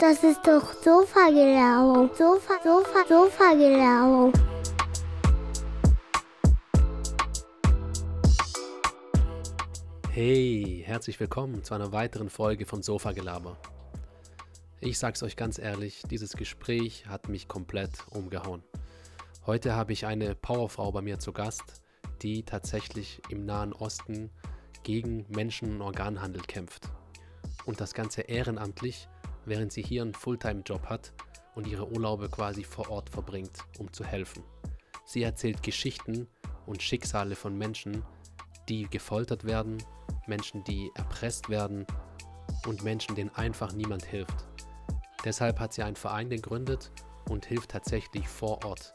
Das ist doch Sofa-Gelaber. Sofa, Sofa, Sofa-Gelaber. Hey, herzlich willkommen zu einer weiteren Folge von Sofa Gelaber. Ich sag's euch ganz ehrlich, dieses Gespräch hat mich komplett umgehauen. Heute habe ich eine Powerfrau bei mir zu Gast, die tatsächlich im Nahen Osten gegen Menschen- und Organhandel kämpft. Und das Ganze ehrenamtlich, während sie hier einen Fulltime-Job hat und ihre Urlaube quasi vor Ort verbringt, um zu helfen. Sie erzählt Geschichten und Schicksale von Menschen, die gefoltert werden, Menschen, die erpresst werden und Menschen, denen einfach niemand hilft. Deshalb hat sie einen Verein gegründet und hilft tatsächlich vor Ort.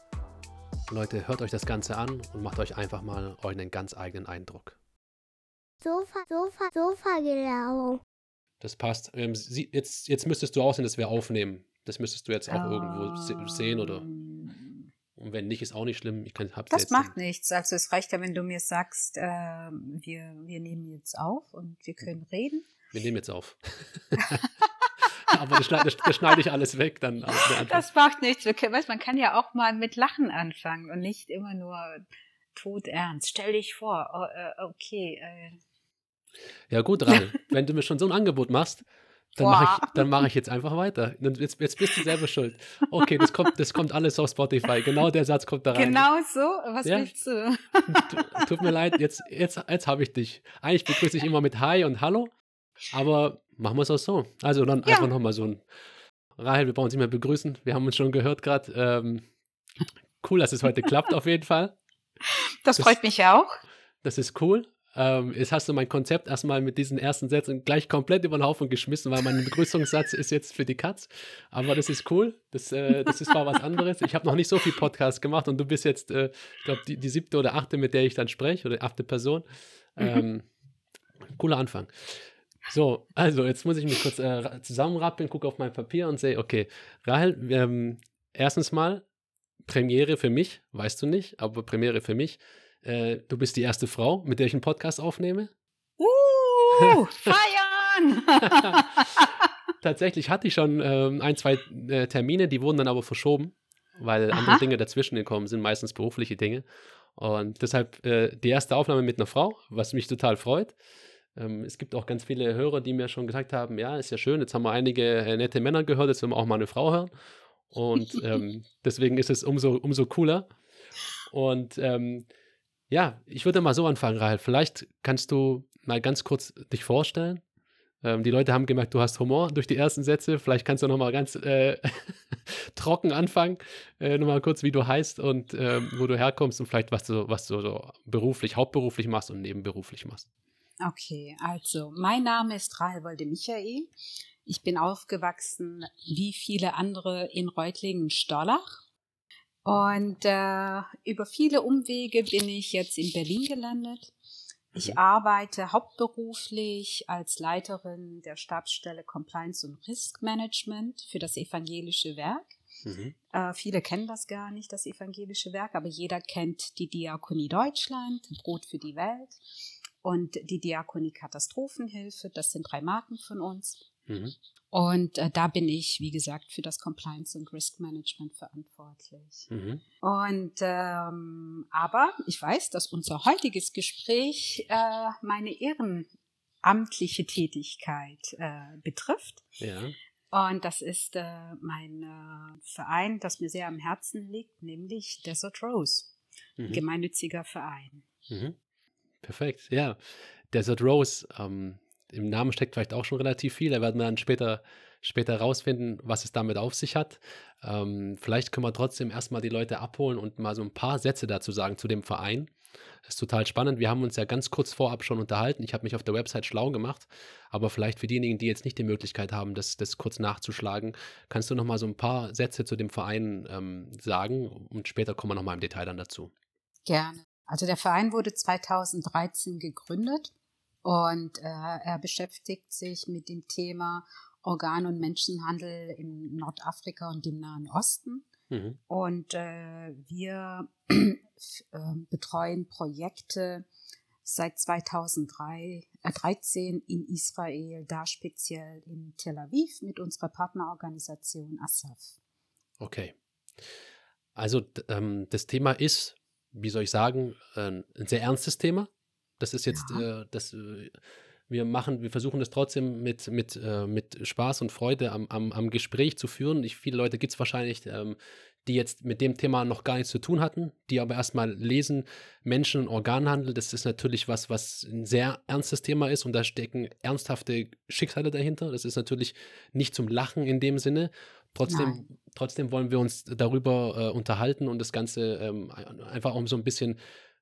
Leute, hört euch das Ganze an und macht euch einfach mal euren ganz eigenen Eindruck. Sofa, Sofa, Sofa-Gelaber. Das passt. Ähm, sie, jetzt, jetzt müsstest du aussehen, dass wir aufnehmen. Das müsstest du jetzt auch irgendwo se sehen oder. Ähm, Und wenn nicht, ist auch nicht schlimm. Ich kann, hab's Das macht nichts. Also es reicht ja, wenn du mir sagst, äh, wir, wir nehmen jetzt auf und wir können reden. Wir nehmen jetzt auf. Aber das schneide, das schneide ich alles weg. Dann. Das macht nichts. Wir können, weißt, man kann ja auch mal mit Lachen anfangen und nicht immer nur todernst. Stell dich vor, oh, äh, okay. Äh, Ja, gut, Rahel, wenn du mir schon so ein Angebot machst, dann mache ich, dann mache ich jetzt einfach weiter. Jetzt, jetzt bist du selber schuld. Okay, das kommt, das kommt alles auf Spotify. Genau der Satz kommt da rein. genau so. Was Ja. willst du? Tu- Tut mir leid, jetzt, jetzt, jetzt habe ich dich. Eigentlich begrüße ich immer mit Hi und Hallo, aber machen wir es auch so. Also dann Ja. einfach nochmal so ein Rahel, wir brauchen uns nicht mehr begrüßen. Wir haben uns schon gehört gerade. Ähm, cool, dass es heute klappt auf jeden Fall. Das Das- freut mich auch. Das ist cool. Ähm, jetzt hast du mein Konzept erstmal mit diesen ersten Sätzen gleich komplett über den Haufen geschmissen, weil mein Begrüßungssatz ist jetzt für die Katz. Aber das ist cool. Das, äh, das ist mal was anderes. Ich habe noch nicht so viel Podcast gemacht und du bist jetzt, äh, ich glaube, die, die siebte oder achte, mit der ich dann spreche, oder achte Person. Ähm, cooler Anfang. So, also jetzt muss ich mich kurz äh, zusammenrappeln, gucke auf mein Papier und sehe, okay, Rahel, ähm, erstens mal, Premiere für mich, weißt du nicht, aber Premiere für mich. Äh, du bist die erste Frau, mit der ich einen Podcast aufnehme. Uh, feiern! Tatsächlich hatte ich schon ähm, ein, zwei äh, Termine, die wurden dann aber verschoben, weil Aha. andere Dinge dazwischen gekommen sind, meistens berufliche Dinge. Und deshalb äh, die erste Aufnahme mit einer Frau, was mich total freut. Ähm, es gibt auch ganz viele Hörer, die mir schon gesagt haben, ja, ist ja schön, jetzt haben wir einige äh, nette Männer gehört, jetzt wollen wir auch mal eine Frau hören. Und ähm, deswegen ist es umso, umso cooler. Und ähm, ja, ich würde mal so anfangen, Rahel. Vielleicht kannst du mal ganz kurz dich vorstellen. Ähm, die Leute haben gemerkt, du hast Humor durch die ersten Sätze. Vielleicht kannst du noch mal ganz äh, trocken anfangen. Äh, noch mal kurz, wie du heißt und ähm, wo du herkommst und vielleicht, was du, was du so beruflich, hauptberuflich machst und nebenberuflich machst. Okay, also mein Name ist Rahel Wolde Michael. Ich bin aufgewachsen wie viele andere in Reutlingen-Storlach. Und äh, über viele Umwege bin ich jetzt in Berlin gelandet. Ich Mhm. arbeite hauptberuflich als Leiterin der Stabsstelle Compliance und Risk Management für das evangelische Werk. Mhm. Äh, viele kennen das gar nicht, das evangelische Werk, aber jeder kennt die Diakonie Deutschland, Brot für die Welt und die Diakonie Katastrophenhilfe. Das sind drei Marken von uns. Mhm. Und äh, da bin ich, wie gesagt, für das Compliance und Risk Management verantwortlich. Mhm. Und ähm, aber ich weiß, dass unser heutiges Gespräch äh, meine ehrenamtliche Tätigkeit äh, betrifft. Ja. Und das ist äh, mein äh, Verein, das mir sehr am Herzen liegt, nämlich Desert Rose, Mhm. gemeinnütziger Verein. Mhm. Perfekt, ja. Desert Rose, ähm, im Namen steckt vielleicht auch schon relativ viel. Da werden wir dann später, später rausfinden, was es damit auf sich hat. Ähm, vielleicht können wir trotzdem erstmal die Leute abholen und mal so ein paar Sätze dazu sagen zu dem Verein. Das ist total spannend. Wir haben uns ja ganz kurz vorab schon unterhalten. Ich habe mich auf der Website schlau gemacht. Aber vielleicht für diejenigen, die jetzt nicht die Möglichkeit haben, das, das kurz nachzuschlagen, kannst du noch mal so ein paar Sätze zu dem Verein ähm, sagen und später kommen wir noch mal im Detail dann dazu. Gerne. Also der Verein wurde 2013 gegründet und äh, er beschäftigt sich mit dem Thema Organ- und Menschenhandel in Nordafrika und dem Nahen Osten. Mhm. Und äh, wir äh, betreuen Projekte seit 2013 äh, in Israel, da speziell in Tel Aviv mit unserer Partnerorganisation ASAF. Okay. Also ähm, das Thema ist, wie soll ich sagen, ein sehr ernstes Thema. Das ist jetzt, ja. äh, das, äh, wir machen, wir versuchen das trotzdem mit, mit, äh, mit Spaß und Freude am, am, am Gespräch zu führen. Ich, viele Leute gibt es wahrscheinlich, ähm, die jetzt mit dem Thema noch gar nichts zu tun hatten, die aber erstmal lesen, Menschen- und Organhandel, das ist natürlich was, was ein sehr ernstes Thema ist und da stecken ernsthafte Schicksale dahinter. Das ist natürlich nicht zum Lachen in dem Sinne. Trotzdem, trotzdem wollen wir uns darüber äh, unterhalten und das Ganze ähm, einfach um so ein bisschen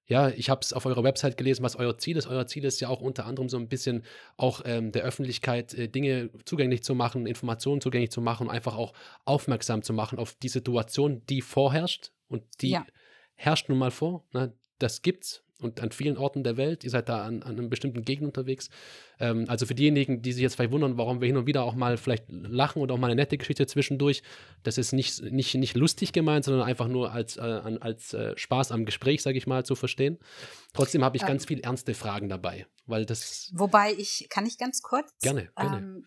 ja, ich habe es auf eurer Website gelesen, was euer Ziel ist. Euer Ziel ist ja auch unter anderem so ein bisschen auch ähm, der Öffentlichkeit äh, Dinge zugänglich zu machen, Informationen zugänglich zu machen und einfach auch aufmerksam zu machen auf die Situation, die vorherrscht. Und die ja. herrscht nun mal vor. Ne? Das gibt's und an vielen Orten der Welt. Ihr seid da an, an einem bestimmten Gegend unterwegs. Ähm, also für diejenigen, die sich jetzt vielleicht wundern, warum wir hin und wieder auch mal vielleicht lachen oder auch mal eine nette Geschichte zwischendurch, das ist nicht, nicht, nicht lustig gemeint, sondern einfach nur als, äh, als äh, Spaß am Gespräch, sage ich mal, zu verstehen. Trotzdem habe ich ähm, ganz viel ernste Fragen dabei, weil das. Wobei ich, kann ich ganz kurz? Gerne, gerne. Ähm,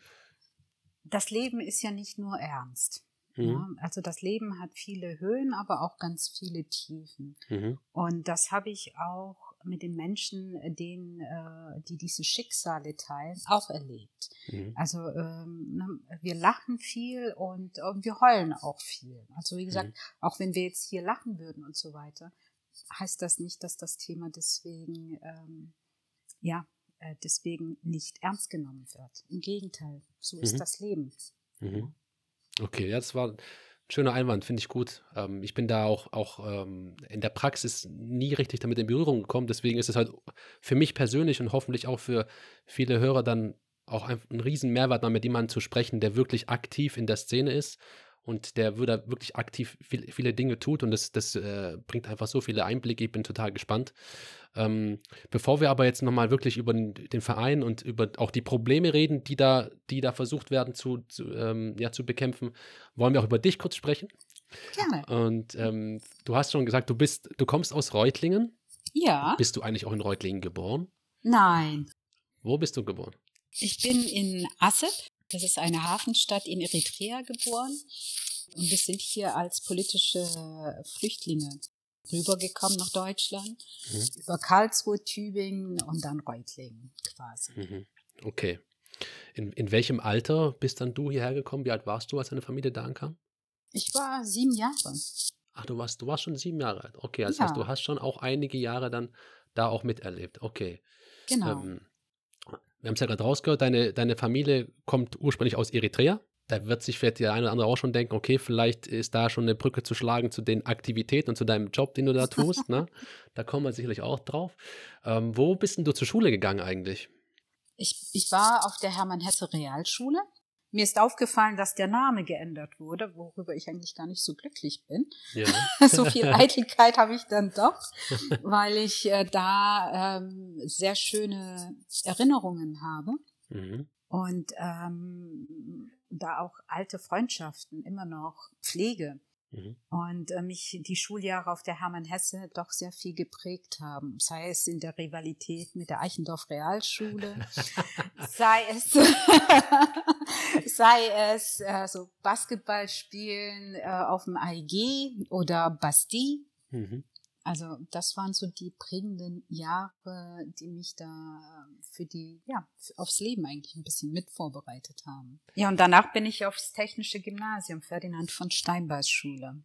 das Leben ist ja nicht nur ernst. Mhm. Ja, also das Leben hat viele Höhen, aber auch ganz viele Tiefen. Mhm. Und das habe ich auch mit den Menschen, äh, denen, äh, die diese Schicksale teilen, auch erlebt. Mhm. Also ähm, ne, wir lachen viel und, und, wir heulen auch viel. Also wie gesagt, mhm. auch wenn wir jetzt hier lachen würden und so weiter, heißt das nicht, dass das Thema deswegen ähm, ja äh, deswegen nicht ernst genommen wird. Im Gegenteil, so ist mhm. das Leben. Mhm. Okay, das war Schöner Einwand, finde ich gut. Ähm, ich bin da auch, auch ähm, in der Praxis nie richtig damit in Berührung gekommen. Deswegen ist es halt für mich persönlich und hoffentlich auch für viele Hörer dann auch ein, ein riesen Mehrwert, mal mit jemandem zu sprechen, der wirklich aktiv in der Szene ist und der würde wirklich aktiv viel, viele Dinge tut und das, das äh, bringt einfach so viele Einblicke. Ich bin total gespannt. Ähm, bevor wir aber jetzt nochmal wirklich über den, Verein und über auch die Probleme reden, die da, die da versucht werden zu, zu, ähm, ja, zu bekämpfen, wollen wir auch über dich kurz sprechen. Gerne. Und ähm, du hast schon gesagt, du bist, du kommst aus Reutlingen. Ja. Bist du eigentlich auch in Reutlingen geboren? Nein. Wo bist du geboren? Ich bin in Asset das ist eine Hafenstadt in Eritrea geboren. Und wir sind hier als politische Flüchtlinge rübergekommen nach Deutschland, mhm. über Karlsruhe, Tübingen und dann Reutlingen quasi. Mhm. Okay. In, in welchem Alter bist dann du hierher gekommen? Wie alt warst du, als deine Familie da ankam? Ich war sieben Jahre. Ach, du warst, du warst schon sieben Jahre alt. Okay, das ja. heißt, du hast schon auch einige Jahre dann da auch miterlebt. Okay. Genau. Ähm, wir haben es ja gerade rausgehört, deine, deine Familie kommt ursprünglich aus Eritrea. Da wird sich vielleicht der eine oder andere auch schon denken, okay, vielleicht ist da schon eine Brücke zu schlagen zu den Aktivitäten und zu deinem Job, den du da tust. ne? Da kommen wir sicherlich auch drauf. Ähm, wo bist denn du zur Schule gegangen eigentlich? Ich, ich war auf der Hermann-Hesse Realschule mir ist aufgefallen, dass der Name geändert wurde, worüber ich eigentlich gar nicht so glücklich bin. Ja. so viel Eitelkeit habe ich dann doch, weil ich äh, da ähm, sehr schöne Erinnerungen habe. Mhm. Und ähm, da auch alte Freundschaften immer noch pflege. Mhm. Und äh, mich die Schuljahre auf der Hermann Hesse doch sehr viel geprägt haben. Sei es in der Rivalität mit der Eichendorf Realschule, sei es, sei es äh, so Basketballspielen äh, auf dem AIG oder Bastille. Mhm. Also das waren so die prägenden Jahre, die mich da für die, ja, aufs Leben eigentlich ein bisschen mit vorbereitet haben. Ja, und danach bin ich aufs Technische Gymnasium Ferdinand von Steinbeis Schule.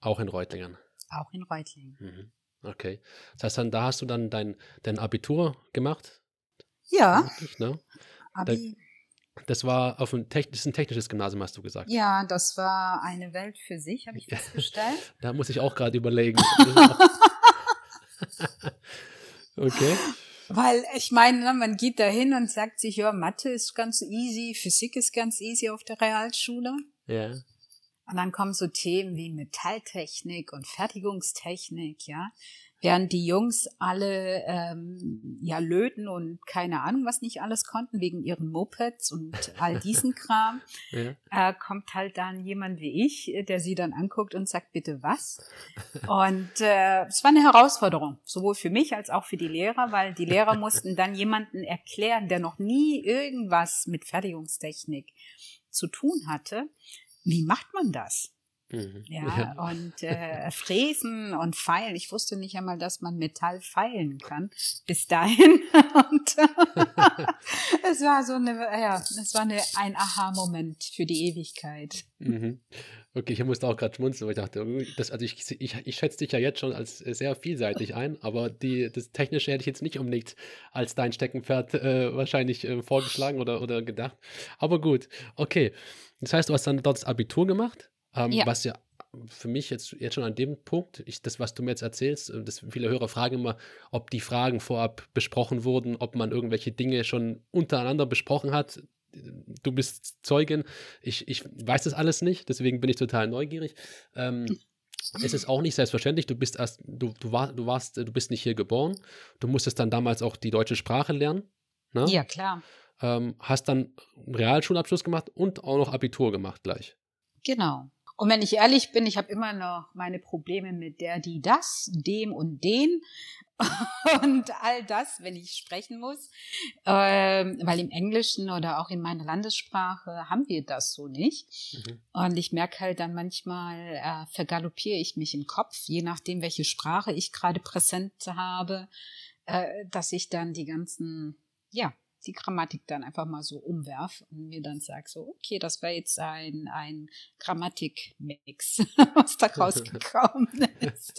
Auch in Reutlingen? Auch in Reutlingen. Mhm. Okay. Das heißt, dann, da hast du dann dein, dein Abitur gemacht? Ja. Richtig, ne? Abi. Das war auf ein, das ist ein technisches Gymnasium, hast du gesagt. Ja, das war eine Welt für sich, habe ich festgestellt. da muss ich auch gerade überlegen. okay. Weil ich meine, ne, man geht da hin und sagt sich, ja, Mathe ist ganz easy, Physik ist ganz easy auf der Realschule. Ja. Und dann kommen so Themen wie Metalltechnik und Fertigungstechnik, ja. Während die Jungs alle ähm, ja löten und keine Ahnung, was nicht alles konnten, wegen ihren Mopeds und all diesen Kram, ja. äh, kommt halt dann jemand wie ich, der sie dann anguckt und sagt, bitte was? Und äh, es war eine Herausforderung, sowohl für mich als auch für die Lehrer, weil die Lehrer mussten dann jemanden erklären, der noch nie irgendwas mit Fertigungstechnik zu tun hatte. Wie macht man das? Mhm. Ja, ja, und äh, Fräsen und Feilen. Ich wusste nicht einmal, dass man Metall feilen kann. Bis dahin. und es war so eine, ja, es war eine, ein Aha-Moment für die Ewigkeit. Mhm. Okay, ich musste auch gerade schmunzeln, weil ich dachte, das, also ich, ich, ich schätze dich ja jetzt schon als sehr vielseitig ein, aber die, das Technische hätte ich jetzt nicht unbedingt als dein Steckenpferd äh, wahrscheinlich äh, vorgeschlagen oder, oder gedacht. Aber gut, okay. Das heißt, du hast dann dort das Abitur gemacht, ähm, ja. was ja für mich jetzt, jetzt schon an dem Punkt, ich, das, was du mir jetzt erzählst, äh, das, viele Hörer fragen immer, ob die Fragen vorab besprochen wurden, ob man irgendwelche Dinge schon untereinander besprochen hat du bist Zeugin, ich, ich weiß das alles nicht, deswegen bin ich total neugierig. Ähm, es ist auch nicht selbstverständlich, du bist erst, du, du, war, du warst, du bist nicht hier geboren, du musstest dann damals auch die deutsche Sprache lernen. Ne? Ja, klar. Ähm, hast dann einen Realschulabschluss gemacht und auch noch Abitur gemacht gleich. Genau. Und wenn ich ehrlich bin, ich habe immer noch meine Probleme mit der, die, das, dem und den. und all das, wenn ich sprechen muss, ähm, weil im Englischen oder auch in meiner Landessprache haben wir das so nicht. Mhm. Und ich merke halt dann manchmal, äh, vergaloppiere ich mich im Kopf, je nachdem, welche Sprache ich gerade präsent habe, äh, dass ich dann die ganzen, ja, die Grammatik dann einfach mal so umwerf und mir dann sage so, okay, das wäre jetzt ein, ein Grammatikmix, was da rausgekommen ist.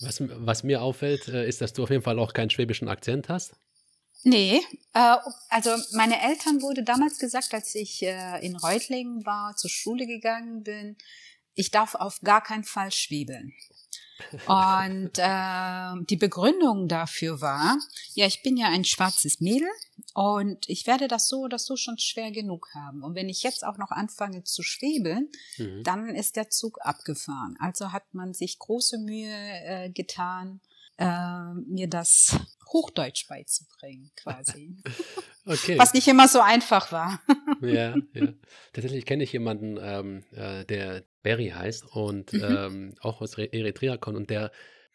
Was, was mir auffällt, äh, ist, dass du auf jeden Fall auch keinen schwäbischen Akzent hast. Nee, äh, also meine Eltern wurde damals gesagt, als ich äh, in Reutlingen war, zur Schule gegangen bin, ich darf auf gar keinen Fall schwebeln. Und äh, die Begründung dafür war, ja, ich bin ja ein schwarzes Mädel und ich werde das so oder so schon schwer genug haben. Und wenn ich jetzt auch noch anfange zu schwebeln, mhm. dann ist der Zug abgefahren. Also hat man sich große Mühe äh, getan, äh, mir das Hochdeutsch beizubringen, quasi. okay. Was nicht immer so einfach war. ja, ja. Tatsächlich kenne ich jemanden, ähm, äh, der Barry heißt und mhm. ähm, auch aus Eritrea kommt und der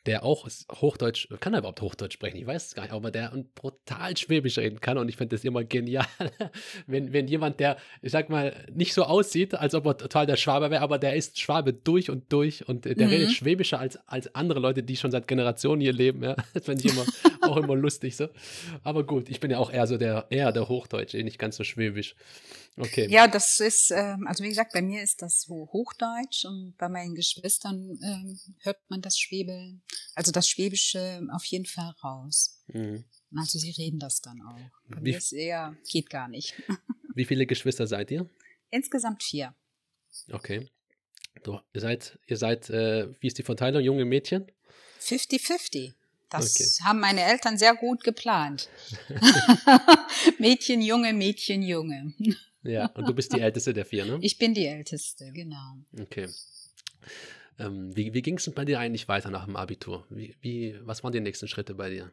der auch Hochdeutsch, kann er überhaupt Hochdeutsch sprechen? Ich weiß es gar nicht, aber der brutal Schwäbisch reden kann und ich finde das immer genial, wenn, wenn jemand, der, ich sag mal, nicht so aussieht, als ob er total der Schwabe wäre, aber der ist Schwabe durch und durch und der mhm. redet Schwäbischer als, als andere Leute, die schon seit Generationen hier leben, ja. Das finde ich immer, auch immer lustig so. Aber gut, ich bin ja auch eher so der, eher der Hochdeutsche, nicht ganz so Schwäbisch. Okay. Ja, das ist, ähm, also wie gesagt, bei mir ist das so Hochdeutsch und bei meinen Geschwistern ähm, hört man das Schwebeln, also das Schwäbische auf jeden Fall raus. Mhm. Also sie reden das dann auch. Bei wie, mir ist eher, geht gar nicht. Wie viele Geschwister seid ihr? Insgesamt vier. Okay. Du, ihr seid, ihr seid, äh, wie ist die Verteilung, junge Mädchen? 50-50. Das okay. haben meine Eltern sehr gut geplant. Mädchen, Junge, Mädchen, Junge. Ja, und du bist die Älteste der vier, ne? Ich bin die Älteste, genau. Okay. Ähm, wie wie ging es bei dir eigentlich weiter nach dem Abitur? Wie, wie, was waren die nächsten Schritte bei dir?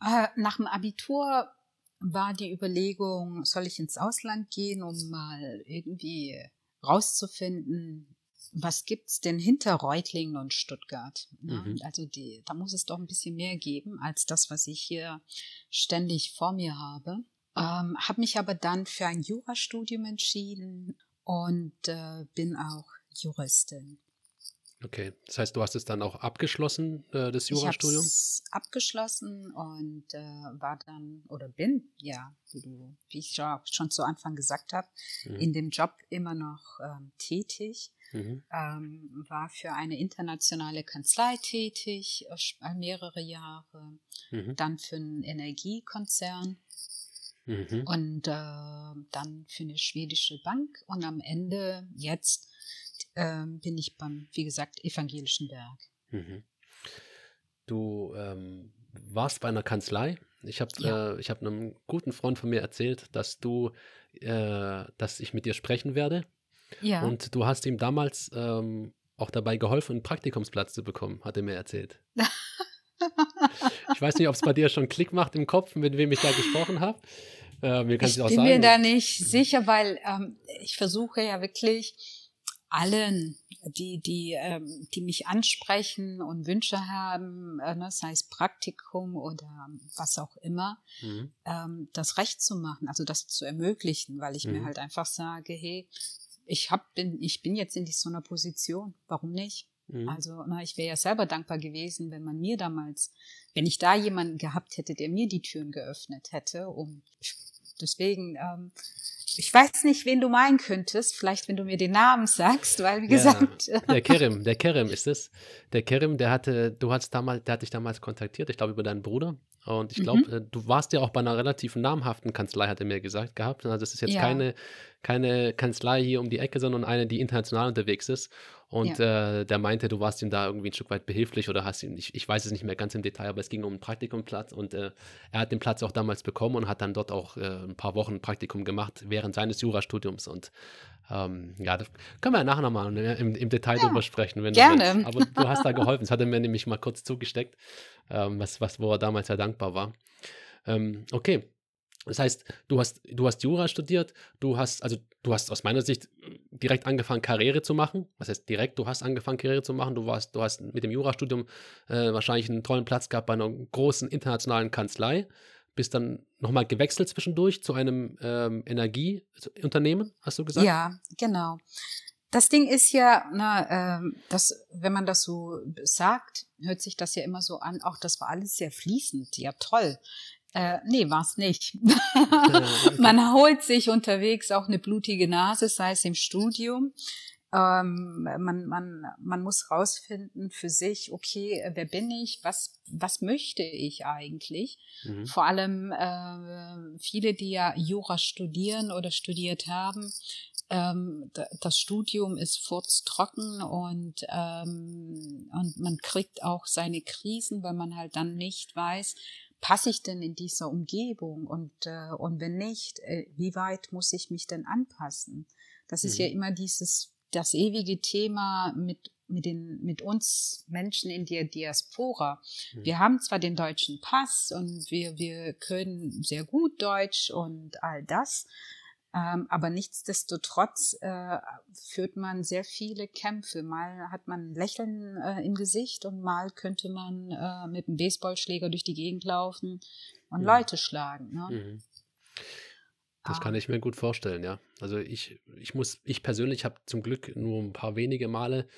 Äh, nach dem Abitur war die Überlegung, soll ich ins Ausland gehen, um mal irgendwie rauszufinden, was gibt es denn hinter Reutlingen und Stuttgart? Ja, mhm. Also die, da muss es doch ein bisschen mehr geben als das, was ich hier ständig vor mir habe. Ähm, habe mich aber dann für ein Jurastudium entschieden und äh, bin auch Juristin. Okay, das heißt, du hast es dann auch abgeschlossen, äh, das Jurastudium? Ich habe abgeschlossen und äh, war dann oder bin, ja, wie, du, wie ich schon zu Anfang gesagt habe, mhm. in dem Job immer noch ähm, tätig. Mhm. Ähm, war für eine internationale Kanzlei tätig, äh, mehrere Jahre, mhm. dann für einen Energiekonzern Mhm. Und äh, dann für eine schwedische Bank und am Ende jetzt äh, bin ich beim, wie gesagt, evangelischen Werk. Mhm. Du ähm, warst bei einer Kanzlei. Ich habe ja. äh, hab einem guten Freund von mir erzählt, dass du, äh, dass ich mit dir sprechen werde. Ja. Und du hast ihm damals ähm, auch dabei geholfen, einen Praktikumsplatz zu bekommen, hat er mir erzählt. ich weiß nicht, ob es bei dir schon Klick macht im Kopf, mit wem ich da gesprochen habe. Äh, mir ich bin sagen. mir da nicht sicher, weil ähm, ich versuche ja wirklich allen, die, die, ähm, die mich ansprechen und Wünsche haben, äh, ne, sei es Praktikum oder was auch immer, mhm. ähm, das Recht zu machen, also das zu ermöglichen, weil ich mhm. mir halt einfach sage, hey, ich hab, bin, ich bin jetzt in so einer Position, warum nicht? Mhm. Also, na, ich wäre ja selber dankbar gewesen, wenn man mir damals, wenn ich da jemanden gehabt hätte, der mir die Türen geöffnet hätte, um deswegen, ähm, ich weiß nicht, wen du meinen könntest. Vielleicht, wenn du mir den Namen sagst, weil wie ja, gesagt. Der Kerem, der Kerem ist es. Der Kerem, der hatte, du hast damals, der hat dich damals kontaktiert, ich glaube über deinen Bruder. Und ich glaube, mhm. Du warst ja auch bei einer relativ namhaften Kanzlei, hat er mir gesagt gehabt. Also das ist jetzt ja. keine, keine Kanzlei hier um die Ecke, sondern eine, die international unterwegs ist. Und ja. äh, der meinte, du warst ihm da irgendwie ein Stück weit behilflich oder hast ihn, ich, ich weiß es nicht mehr ganz im Detail, aber es ging um einen Praktikumplatz und äh, er hat den Platz auch damals bekommen und hat dann dort auch äh, ein paar Wochen Praktikum gemacht während seines Jurastudiums. Und ähm, ja, da können wir ja nachher nochmal ne, im, im Detail ja, drüber sprechen. Wenn gerne. Du aber du hast da geholfen. Das hat er mir nämlich mal kurz zugesteckt, ähm, was, was, wo er damals sehr dankbar war. Ähm, okay. Das heißt, du hast, du hast Jura studiert, du hast, also du hast aus meiner Sicht direkt angefangen, Karriere zu machen. Was heißt direkt, du hast angefangen, Karriere zu machen. Du warst, du hast mit dem Jurastudium äh, wahrscheinlich einen tollen Platz gehabt bei einer großen internationalen Kanzlei. Bist dann nochmal gewechselt zwischendurch zu einem ähm, Energieunternehmen, hast du gesagt? Ja, genau. Das Ding ist ja, na, ähm, dass, wenn man das so sagt, hört sich das ja immer so an, auch das war alles sehr fließend, ja toll. Äh, nee, war's nicht. man holt sich unterwegs auch eine blutige Nase, sei es im Studium. Ähm, man, man, man muss rausfinden für sich, okay, wer bin ich, was, was möchte ich eigentlich? Mhm. Vor allem äh, viele, die ja Jura studieren oder studiert haben, ähm, das Studium ist furztrocken und, ähm, und man kriegt auch seine Krisen, weil man halt dann nicht weiß, passe ich denn in dieser Umgebung und, äh, und wenn nicht, äh, wie weit muss ich mich denn anpassen? Das ist mhm. ja immer dieses, das ewige Thema mit mit den mit uns Menschen in der Diaspora. Mhm. Wir haben zwar den deutschen Pass und wir wir können sehr gut Deutsch und all das, aber nichtsdestotrotz äh, führt man sehr viele Kämpfe. Mal hat man ein Lächeln äh, im Gesicht und mal könnte man äh, mit einem Baseballschläger durch die Gegend laufen und ja. Leute schlagen. Ne? Mhm. Das kann ah. ich mir gut vorstellen, ja. Also ich, ich muss, ich persönlich habe zum Glück nur ein paar wenige Male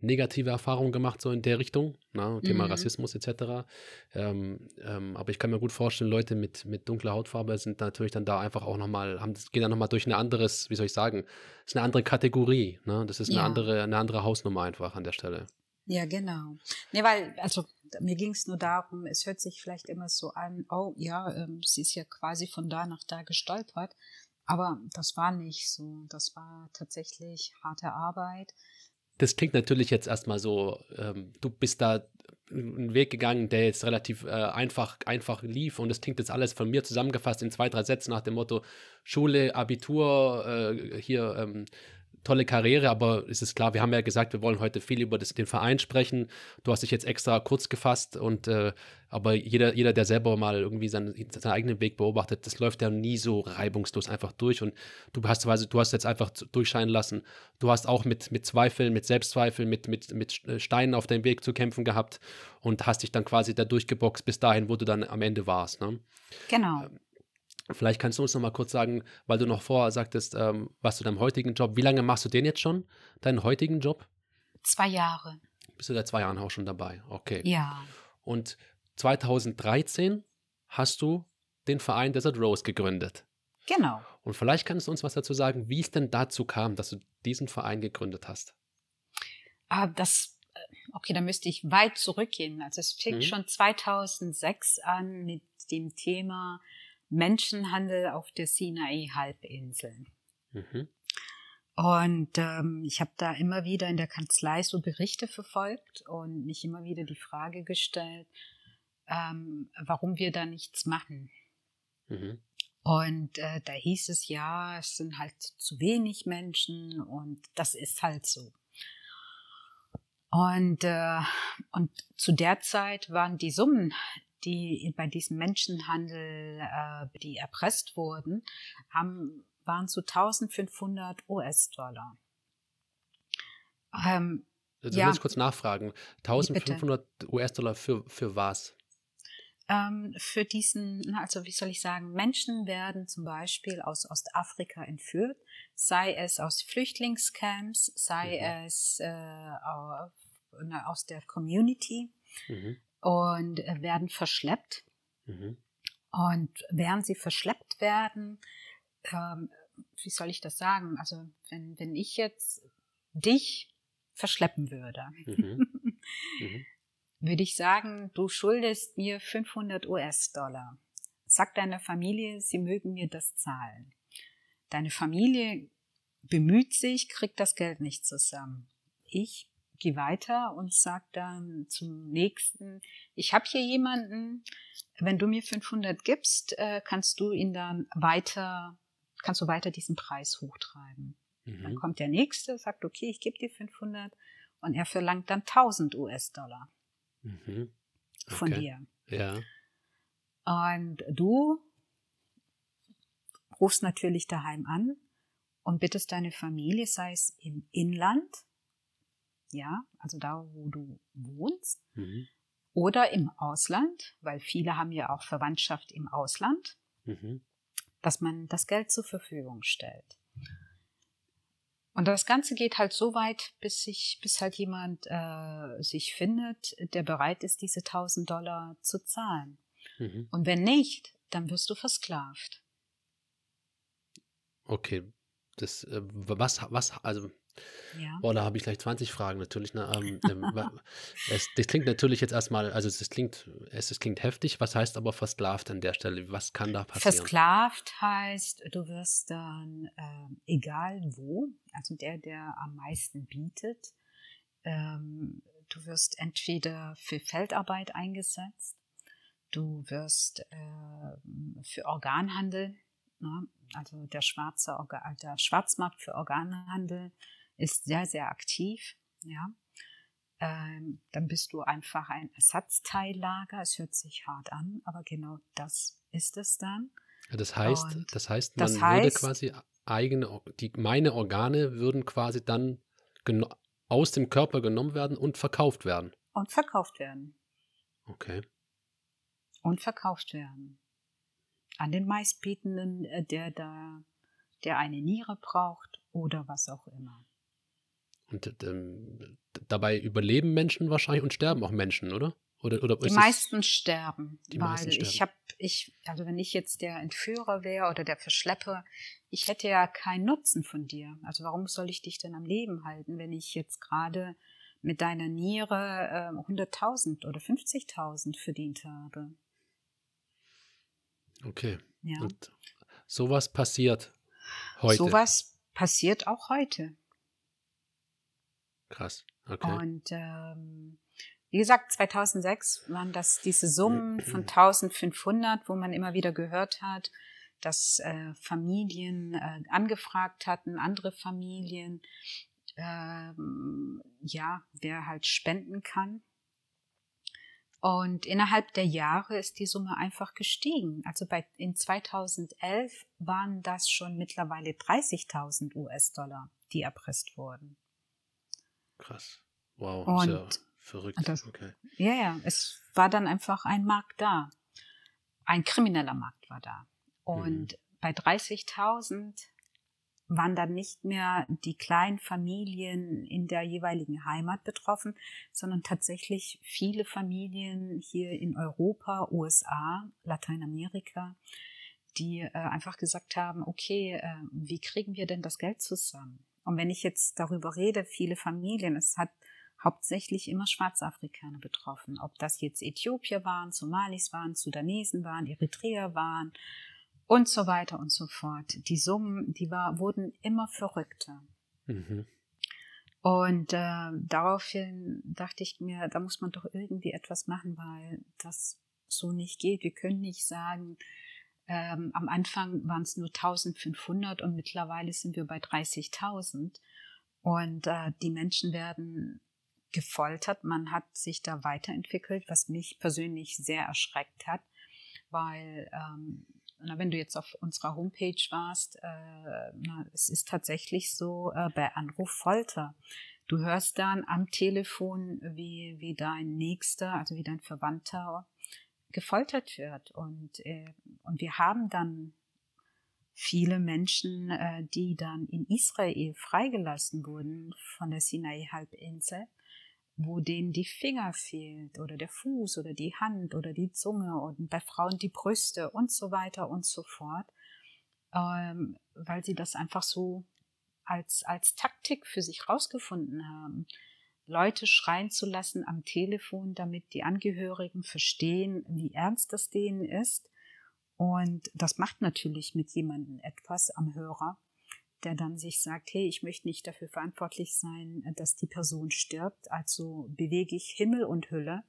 negative Erfahrungen gemacht, so in der Richtung, ne? Thema mhm. Rassismus etc. Ähm, ähm, aber ich kann mir gut vorstellen, Leute mit, mit dunkler Hautfarbe sind natürlich dann da einfach auch nochmal, haben, gehen dann nochmal durch ein anderes, wie soll ich sagen, ist eine andere Kategorie, ne? Das ist eine ja. andere, eine andere Hausnummer einfach an der Stelle. Ja, genau. Nee, weil, also mir ging es nur darum, es hört sich vielleicht immer so an, oh ja, ähm, sie ist ja quasi von da nach da gestolpert. Aber das war nicht so. Das war tatsächlich harte Arbeit das klingt natürlich jetzt erstmal so, ähm, du bist da einen Weg gegangen, der jetzt relativ äh, einfach, einfach lief und das klingt jetzt alles von mir zusammengefasst in zwei, drei Sätzen nach dem Motto Schule, Abitur, äh, hier ähm, tolle Karriere, aber es ist klar, wir haben ja gesagt, wir wollen heute viel über das, den Verein sprechen. Du hast dich jetzt extra kurz gefasst und äh, aber jeder, jeder, der selber mal irgendwie seinen, seinen eigenen Weg beobachtet, das läuft ja nie so reibungslos einfach durch und du hast, also, du hast jetzt einfach durchscheinen lassen. Du hast auch mit, mit Zweifeln, mit Selbstzweifeln, mit, mit, mit Steinen auf deinem Weg zu kämpfen gehabt und hast dich dann quasi da durchgeboxt bis dahin, wo du dann am Ende warst. Ne? Genau. Vielleicht kannst du uns noch mal kurz sagen, weil du noch vorher sagtest, ähm, was zu deinem heutigen Job, wie lange machst du den jetzt schon, deinen heutigen Job? Zwei Jahre. Bist du seit zwei Jahren auch schon dabei? Okay. Ja. Und 2013 hast du den Verein Desert Rose gegründet. Genau. Und vielleicht kannst du uns was dazu sagen, wie es denn dazu kam, dass du diesen Verein gegründet hast. Ah, das, äh, okay, da müsste ich weit zurückgehen. Also es fing mhm. schon 2006 an mit dem Thema Menschenhandel auf der Sinai-Halbinsel. Mhm. Und ähm, ich habe da immer wieder in der Kanzlei so Berichte verfolgt und mich immer wieder die Frage gestellt, ähm, warum wir da nichts machen. Mhm. Und äh, da hieß es ja, es sind halt zu wenig Menschen und das ist halt so. Und, äh, und zu der Zeit waren die Summen, die bei diesem Menschenhandel, äh, die erpresst wurden, haben, waren zu 1500 US-Dollar. Ähm, also ja. muss ich kurz nachfragen. 1500 US-Dollar für, für was? Ähm, für diesen, also wie soll ich sagen, Menschen werden zum Beispiel aus Ostafrika entführt, sei es aus Flüchtlingscamps, sei mhm. es äh, aus der Community mhm. Und äh, werden verschleppt. Mhm. Und während sie verschleppt werden, ähm, wie soll ich das sagen? Also wenn, wenn ich jetzt dich verschleppen würde, mhm. mhm. würde ich sagen, du schuldest mir 500 US-Dollar. Sag deiner Familie, sie mögen mir das zahlen. Deine Familie bemüht sich, kriegt das Geld nicht zusammen. Ich gehe weiter und sag dann zum nächsten, ich habe hier jemanden, wenn du mir 500 gibst, äh, kannst du ihn dann weiter, kannst du weiter diesen Preis hochtreiben. Mhm. Dann kommt der nächste, sagt, okay, ich gebe dir 500 und er verlangt dann 1000 US-Dollar mhm. okay. von dir. Ja. Und du rufst natürlich daheim an und bittest deine Familie, sei es im Inland, ja, also da, wo du wohnst, mhm. oder im Ausland, weil viele haben ja auch Verwandtschaft im Ausland, mhm. dass man das Geld zur Verfügung stellt. Und das Ganze geht halt so weit, bis sich, bis halt jemand äh, sich findet, der bereit ist, diese 1000 Dollar zu zahlen. Mhm. Und wenn nicht, dann wirst du versklavt. Okay, das äh, was was also ja. Boah, da habe ich gleich 20 Fragen natürlich. Ne? Ähm, ähm, es, das klingt natürlich jetzt erstmal, also es klingt, es, es klingt heftig, was heißt aber versklavt an der Stelle? Was kann da passieren? Versklavt heißt, du wirst dann, äh, egal wo, also der, der am meisten bietet, ähm, du wirst entweder für Feldarbeit eingesetzt, du wirst äh, für Organhandel, ne? also der, schwarze, der Schwarzmarkt für Organhandel ist sehr, sehr aktiv, ja. Ähm, dann bist du einfach ein Ersatzteillager. Es hört sich hart an, aber genau das ist es dann. das heißt, das heißt, man das heißt, würde quasi eigene, die, meine Organe würden quasi dann aus dem Körper genommen werden und verkauft werden. Und verkauft werden. Okay. Und verkauft werden. An den meistbietenden, äh, der da, der eine Niere braucht oder was auch immer. Und ähm, dabei überleben Menschen wahrscheinlich und sterben auch Menschen, oder? Oder, oder die meisten sterben. Die weil meisten sterben. ich habe, ich, also wenn ich jetzt der Entführer wäre oder der Verschlepper, ich hätte ja keinen Nutzen von dir. Also warum soll ich dich denn am Leben halten, wenn ich jetzt gerade mit deiner Niere äh, 100.000 oder 50.000 verdient habe? Okay. Ja. Und sowas passiert heute. Sowas passiert auch heute. Krass. Okay. Und ähm, wie gesagt, 2006 waren das diese Summen von 1500, wo man immer wieder gehört hat, dass äh, Familien äh, angefragt hatten, andere Familien, ähm, ja, wer halt spenden kann. Und innerhalb der Jahre ist die Summe einfach gestiegen. Also bei, in 2011 waren das schon mittlerweile 30.000 US-Dollar, die erpresst wurden. Krass. Wow, und ja verrückt. Das, okay. Ja, ja, es war dann einfach ein Markt da. Ein krimineller Markt war da. Und mhm. bei 30.000 waren dann nicht mehr die kleinen Familien in der jeweiligen Heimat betroffen, sondern tatsächlich viele Familien hier in Europa, USA, Lateinamerika, die äh, einfach gesagt haben, okay, äh, wie kriegen wir denn das Geld zusammen? Und wenn ich jetzt darüber rede, viele Familien, es hat hauptsächlich immer Schwarzafrikaner betroffen. Ob das jetzt Äthiopier waren, Somalis waren, Sudanesen waren, Eritreer waren und so weiter und so fort. Die Summen, die war, wurden immer verrückter. Mhm. Und äh, daraufhin dachte ich mir, da muss man doch irgendwie etwas machen, weil das so nicht geht. Wir können nicht sagen, ähm, am Anfang waren es nur 1500 und mittlerweile sind wir bei 30.000. Und äh, die Menschen werden gefoltert, man hat sich da weiterentwickelt, was mich persönlich sehr erschreckt hat, weil ähm, na, wenn du jetzt auf unserer Homepage warst, äh, na, es ist tatsächlich so äh, bei Anruf Folter. Du hörst dann am Telefon, wie, wie dein Nächster, also wie dein Verwandter gefoltert wird. Und, äh, und wir haben dann viele Menschen, äh, die dann in Israel freigelassen wurden von der Sinai-Halbinsel, wo denen die Finger fehlt oder der Fuß oder die Hand oder die Zunge und bei Frauen die Brüste und so weiter und so fort, ähm, weil sie das einfach so als, als Taktik für sich rausgefunden haben. Leute schreien zu lassen am Telefon, damit die Angehörigen verstehen, wie ernst das denen ist. Und das macht natürlich mit jemandem etwas am Hörer, der dann sich sagt, hey, ich möchte nicht dafür verantwortlich sein, dass die Person stirbt, also bewege ich Himmel und Hülle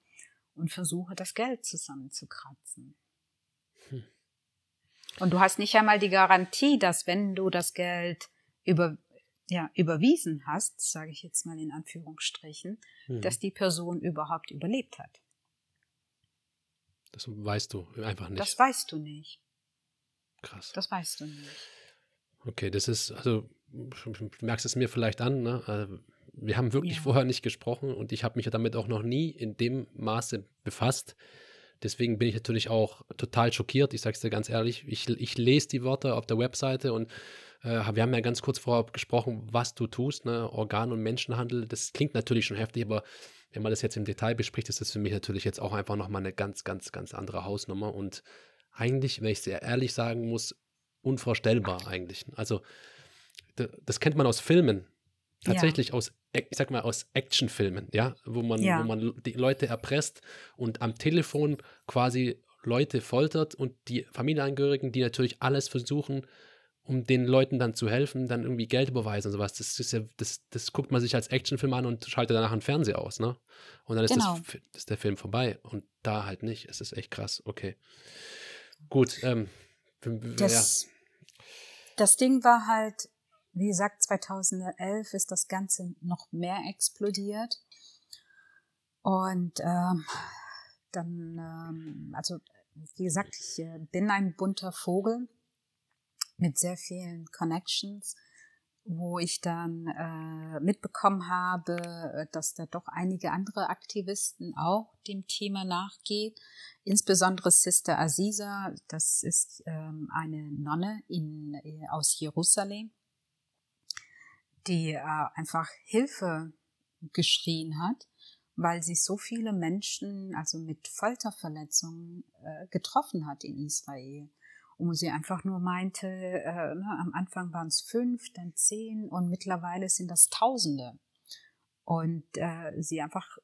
und versuche das Geld zusammenzukratzen. Hm. Und du hast nicht einmal die Garantie, dass wenn du das Geld über, ja, überwiesen hast, sage ich jetzt mal in Anführungsstrichen, mhm. dass die Person überhaupt überlebt hat. Das weißt du einfach nicht. Das weißt du nicht. Krass. Das weißt du nicht. Okay, das ist, also, du merkst es mir vielleicht an, ne? Also, wir haben wirklich ja. vorher nicht gesprochen und ich habe mich damit auch noch nie in dem Maße befasst. Deswegen bin ich natürlich auch total schockiert. Ich sage es dir ganz ehrlich, ich, ich lese die Worte auf der Webseite und wir haben ja ganz kurz vorher gesprochen, was du tust, ne? Organ- und Menschenhandel. Das klingt natürlich schon heftig, aber wenn man das jetzt im Detail bespricht, ist das für mich natürlich jetzt auch einfach nochmal eine ganz, ganz, ganz andere Hausnummer. Und eigentlich, wenn ich sehr ehrlich sagen muss, unvorstellbar eigentlich. Also, das kennt man aus Filmen. Tatsächlich ja. aus, ich sag mal, aus Actionfilmen, ja, wo man, ja. wo man die Leute erpresst und am Telefon quasi Leute foltert und die Familienangehörigen, die natürlich alles versuchen, um den Leuten dann zu helfen, dann irgendwie Geld überweisen und sowas. Das ist ja, das, das guckt man sich als Actionfilm an und schaltet danach einen Fernseher aus, ne? Und dann ist, genau. das, ist der Film vorbei. Und da halt nicht. Es ist echt krass. Okay. Gut. Ähm, das, ja. das Ding war halt, wie gesagt, 2011 ist das Ganze noch mehr explodiert. Und ähm, dann, ähm, also wie gesagt, ich äh, bin ein bunter Vogel mit sehr vielen Connections, wo ich dann äh, mitbekommen habe, äh, dass da doch einige andere Aktivisten auch dem Thema nachgehen. Insbesondere Sister Aziza, das ist ähm, eine Nonne in, äh, aus Jerusalem, die äh, einfach Hilfe geschrien hat, weil sie so viele Menschen, also mit Folterverletzungen, äh, getroffen hat in Israel wo sie einfach nur meinte, äh, ne, am Anfang waren es fünf, dann zehn und mittlerweile sind das Tausende. Und äh, sie einfach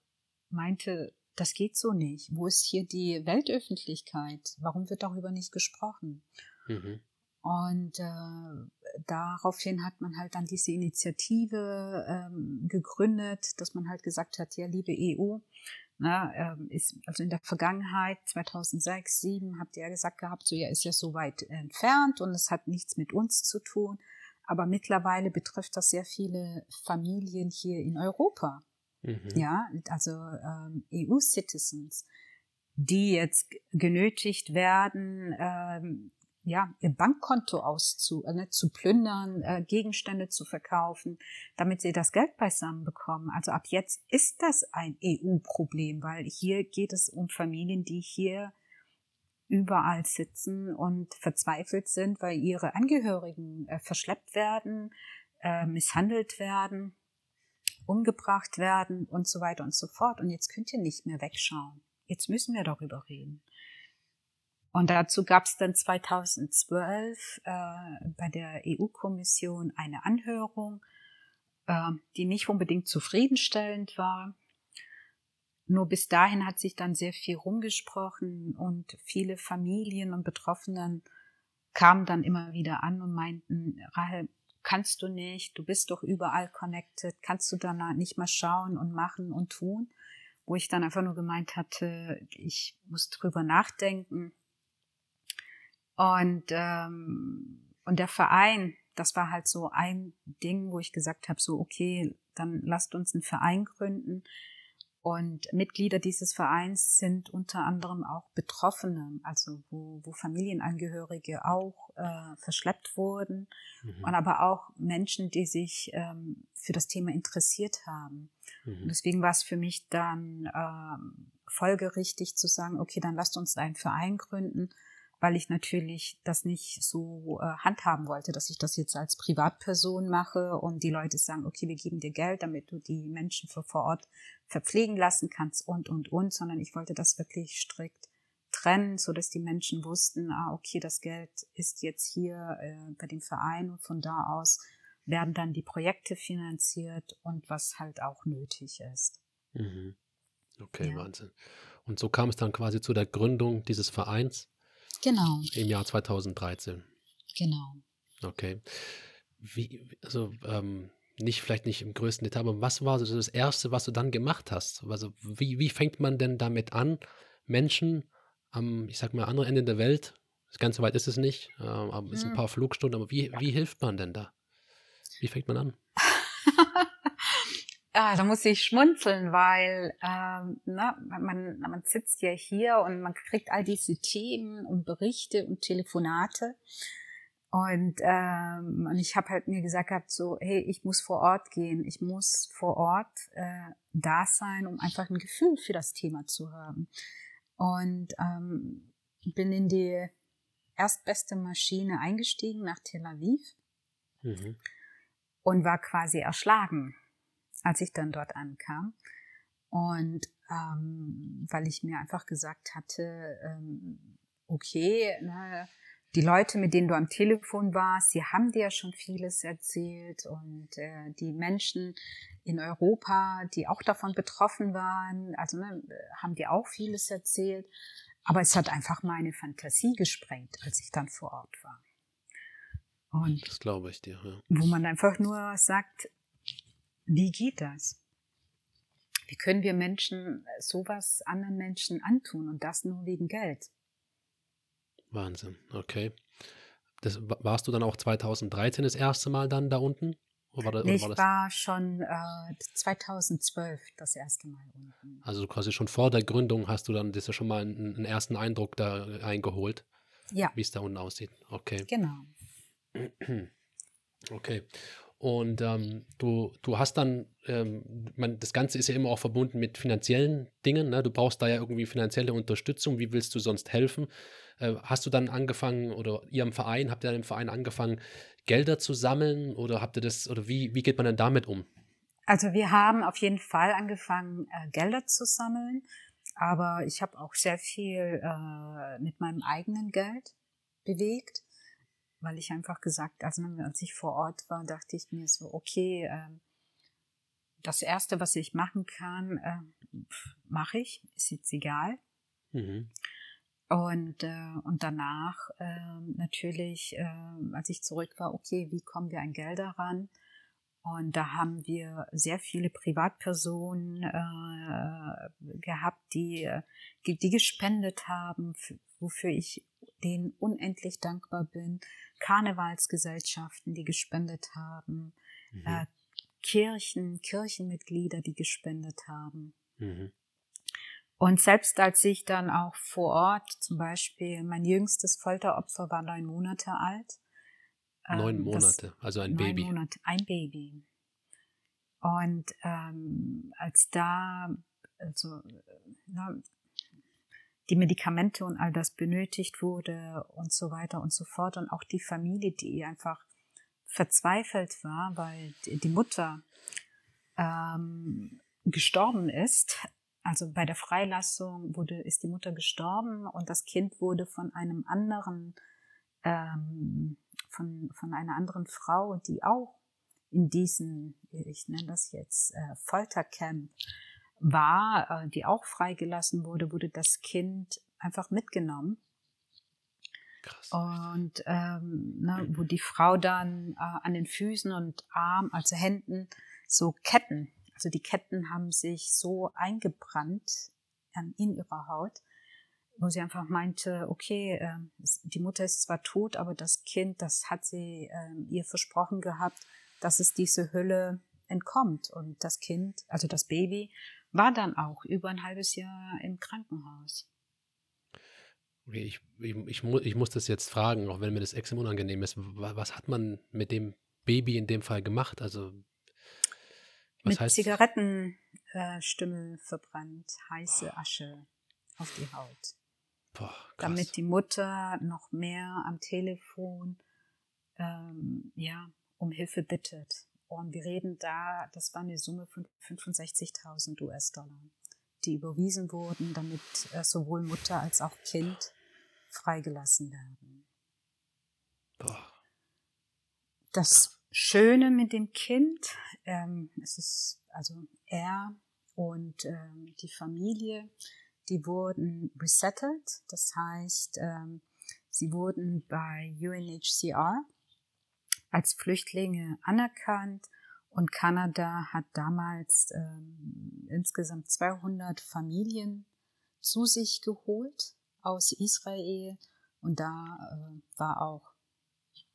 meinte, das geht so nicht. Wo ist hier die Weltöffentlichkeit? Warum wird darüber nicht gesprochen? Mhm. Und äh, daraufhin hat man halt dann diese Initiative ähm, gegründet, dass man halt gesagt hat, ja, liebe EU, na, ähm, ist, also in der Vergangenheit, 2006, 2007, habt ihr ja gesagt gehabt, so ja, ist ja so weit entfernt und es hat nichts mit uns zu tun. Aber mittlerweile betrifft das sehr viele Familien hier in Europa. Mhm. Ja, also ähm, EU-Citizens, die jetzt genötigt werden, ähm, ja, ihr Bankkonto auszu, äh, ne, zu plündern, äh, Gegenstände zu verkaufen, damit sie das Geld beisammen bekommen. Also ab jetzt ist das ein EU-Problem, weil hier geht es um Familien, die hier überall sitzen und verzweifelt sind, weil ihre Angehörigen äh, verschleppt werden, äh, misshandelt werden, umgebracht werden und so weiter und so fort. Und jetzt könnt ihr nicht mehr wegschauen. Jetzt müssen wir darüber reden. Und dazu gab es dann 2012 äh, bei der EU-Kommission eine Anhörung, äh, die nicht unbedingt zufriedenstellend war. Nur bis dahin hat sich dann sehr viel rumgesprochen und viele Familien und Betroffenen kamen dann immer wieder an und meinten, Rahel, kannst du nicht, du bist doch überall connected, kannst du dann nicht mal schauen und machen und tun? Wo ich dann einfach nur gemeint hatte, ich muss drüber nachdenken und, ähm, und der Verein, das war halt so ein Ding, wo ich gesagt habe, so okay, dann lasst uns einen Verein gründen. Und Mitglieder dieses Vereins sind unter anderem auch Betroffene, also wo, wo Familienangehörige auch äh, verschleppt wurden mhm. und aber auch Menschen, die sich ähm, für das Thema interessiert haben. Mhm. Und deswegen war es für mich dann ähm, folgerichtig zu sagen, okay, dann lasst uns einen Verein gründen, weil ich natürlich das nicht so äh, handhaben wollte, dass ich das jetzt als Privatperson mache und die Leute sagen, okay, wir geben dir Geld, damit du die Menschen für vor Ort verpflegen lassen kannst und, und, und, sondern ich wollte das wirklich strikt trennen, so dass die Menschen wussten, ah, okay, das Geld ist jetzt hier äh, bei dem Verein und von da aus werden dann die Projekte finanziert und was halt auch nötig ist. Mhm. Okay, ja. Wahnsinn. Und so kam es dann quasi zu der Gründung dieses Vereins. Genau. Im Jahr 2013. Genau. Okay. Wie, also, ähm, nicht vielleicht nicht im größten Detail, aber was war so das Erste, was du dann gemacht hast? Also, wie, wie fängt man denn damit an, Menschen am, ich sag mal, anderen Ende der Welt, ganz so weit ist es nicht, äh, aber es sind ein hm. paar Flugstunden, aber wie, wie hilft man denn da? Wie fängt man an? Ah, da muss ich schmunzeln, weil ähm, na, man, man sitzt ja hier und man kriegt all diese Themen und Berichte und Telefonate. Und, ähm, und ich habe halt mir gesagt gehabt, so, hey, ich muss vor Ort gehen, ich muss vor Ort äh, da sein, um einfach ein Gefühl für das Thema zu haben. Und ähm, bin in die erstbeste Maschine eingestiegen nach Tel Aviv mhm. und war quasi erschlagen als ich dann dort ankam. Und ähm, weil ich mir einfach gesagt hatte, ähm, okay, ne, die Leute, mit denen du am Telefon warst, sie haben dir schon vieles erzählt und äh, die Menschen in Europa, die auch davon betroffen waren, also ne, haben dir auch vieles erzählt. Aber es hat einfach meine Fantasie gesprengt, als ich dann vor Ort war. Und das glaube ich dir. Ja. Wo man einfach nur sagt, wie geht das? Wie können wir Menschen sowas anderen Menschen antun und das nur wegen Geld? Wahnsinn, okay. Das, warst du dann auch 2013 das erste Mal dann da unten? Oder war das, nee, ich war, war schon äh, 2012 das erste Mal unten. Also quasi schon vor der Gründung hast du dann das ja schon mal einen, einen ersten Eindruck da eingeholt. Ja. Wie es da unten aussieht. Okay. Genau. Okay. Und ähm, du, du hast dann, ähm, man, das Ganze ist ja immer auch verbunden mit finanziellen Dingen. Ne? Du brauchst da ja irgendwie finanzielle Unterstützung. Wie willst du sonst helfen? Äh, hast du dann angefangen oder ihr im Verein, habt ihr dann im Verein angefangen, Gelder zu sammeln oder habt ihr das, oder wie, wie geht man denn damit um? Also wir haben auf jeden Fall angefangen, äh, Gelder zu sammeln, aber ich habe auch sehr viel äh, mit meinem eigenen Geld bewegt weil ich einfach gesagt, also als ich vor Ort war, dachte ich mir so, okay, äh, das erste, was ich machen kann, äh, mache ich, ist jetzt egal. Mhm. Und, äh, und danach äh, natürlich, äh, als ich zurück war, okay, wie kommen wir an Gelder ran? Und da haben wir sehr viele Privatpersonen äh, gehabt, die, äh, die gespendet haben, wofür ich denen unendlich dankbar bin. Karnevalsgesellschaften, die gespendet haben, mhm. äh, Kirchen, Kirchenmitglieder, die gespendet haben. Mhm. Und selbst als ich dann auch vor Ort, zum Beispiel mein jüngstes Folteropfer war neun Monate alt. Neun ähm, Monate, also ein neun Baby. Monate, ein Baby. Und ähm, als da, also, na, die Medikamente und all das benötigt wurde und so weiter und so fort. Und auch die Familie, die einfach verzweifelt war, weil die Mutter ähm, gestorben ist. Also bei der Freilassung wurde, ist die Mutter gestorben und das Kind wurde von einem anderen, ähm, von, von einer anderen Frau, die auch in diesen, ich nenne das jetzt, äh, Foltercamp war, äh, die auch freigelassen wurde, wurde das Kind einfach mitgenommen. Krass. Und ähm, ne, wo die Frau dann äh, an den Füßen und Armen, also Händen, so Ketten, also die Ketten haben sich so eingebrannt in ihrer Haut, wo sie einfach meinte, okay, äh, die Mutter ist zwar tot, aber das Kind, das hat sie äh, ihr versprochen gehabt, dass es diese Hülle entkommt. Und das Kind, also das Baby, war dann auch über ein halbes Jahr im Krankenhaus. Okay, ich, ich, ich, mu ich muss das jetzt fragen, auch wenn mir das extrem unangenehm ist. Was hat man mit dem Baby in dem Fall gemacht? Also was mit heißt Zigarettenstummel äh, verbrannt, heiße Asche auf die Haut. Boah, damit die Mutter noch mehr am Telefon ähm, ja, um Hilfe bittet. Und wir reden da, das war eine Summe von 65.000 US-Dollar, die überwiesen wurden, damit äh, sowohl Mutter als auch Kind freigelassen werden. Boah. Das Schöne mit dem Kind, ähm, es ist also er und ähm, die Familie, die wurden resettled, das heißt, ähm, sie wurden bei UNHCR als Flüchtlinge anerkannt und Kanada hat damals ähm, insgesamt 200 Familien zu sich geholt aus Israel und da äh, war auch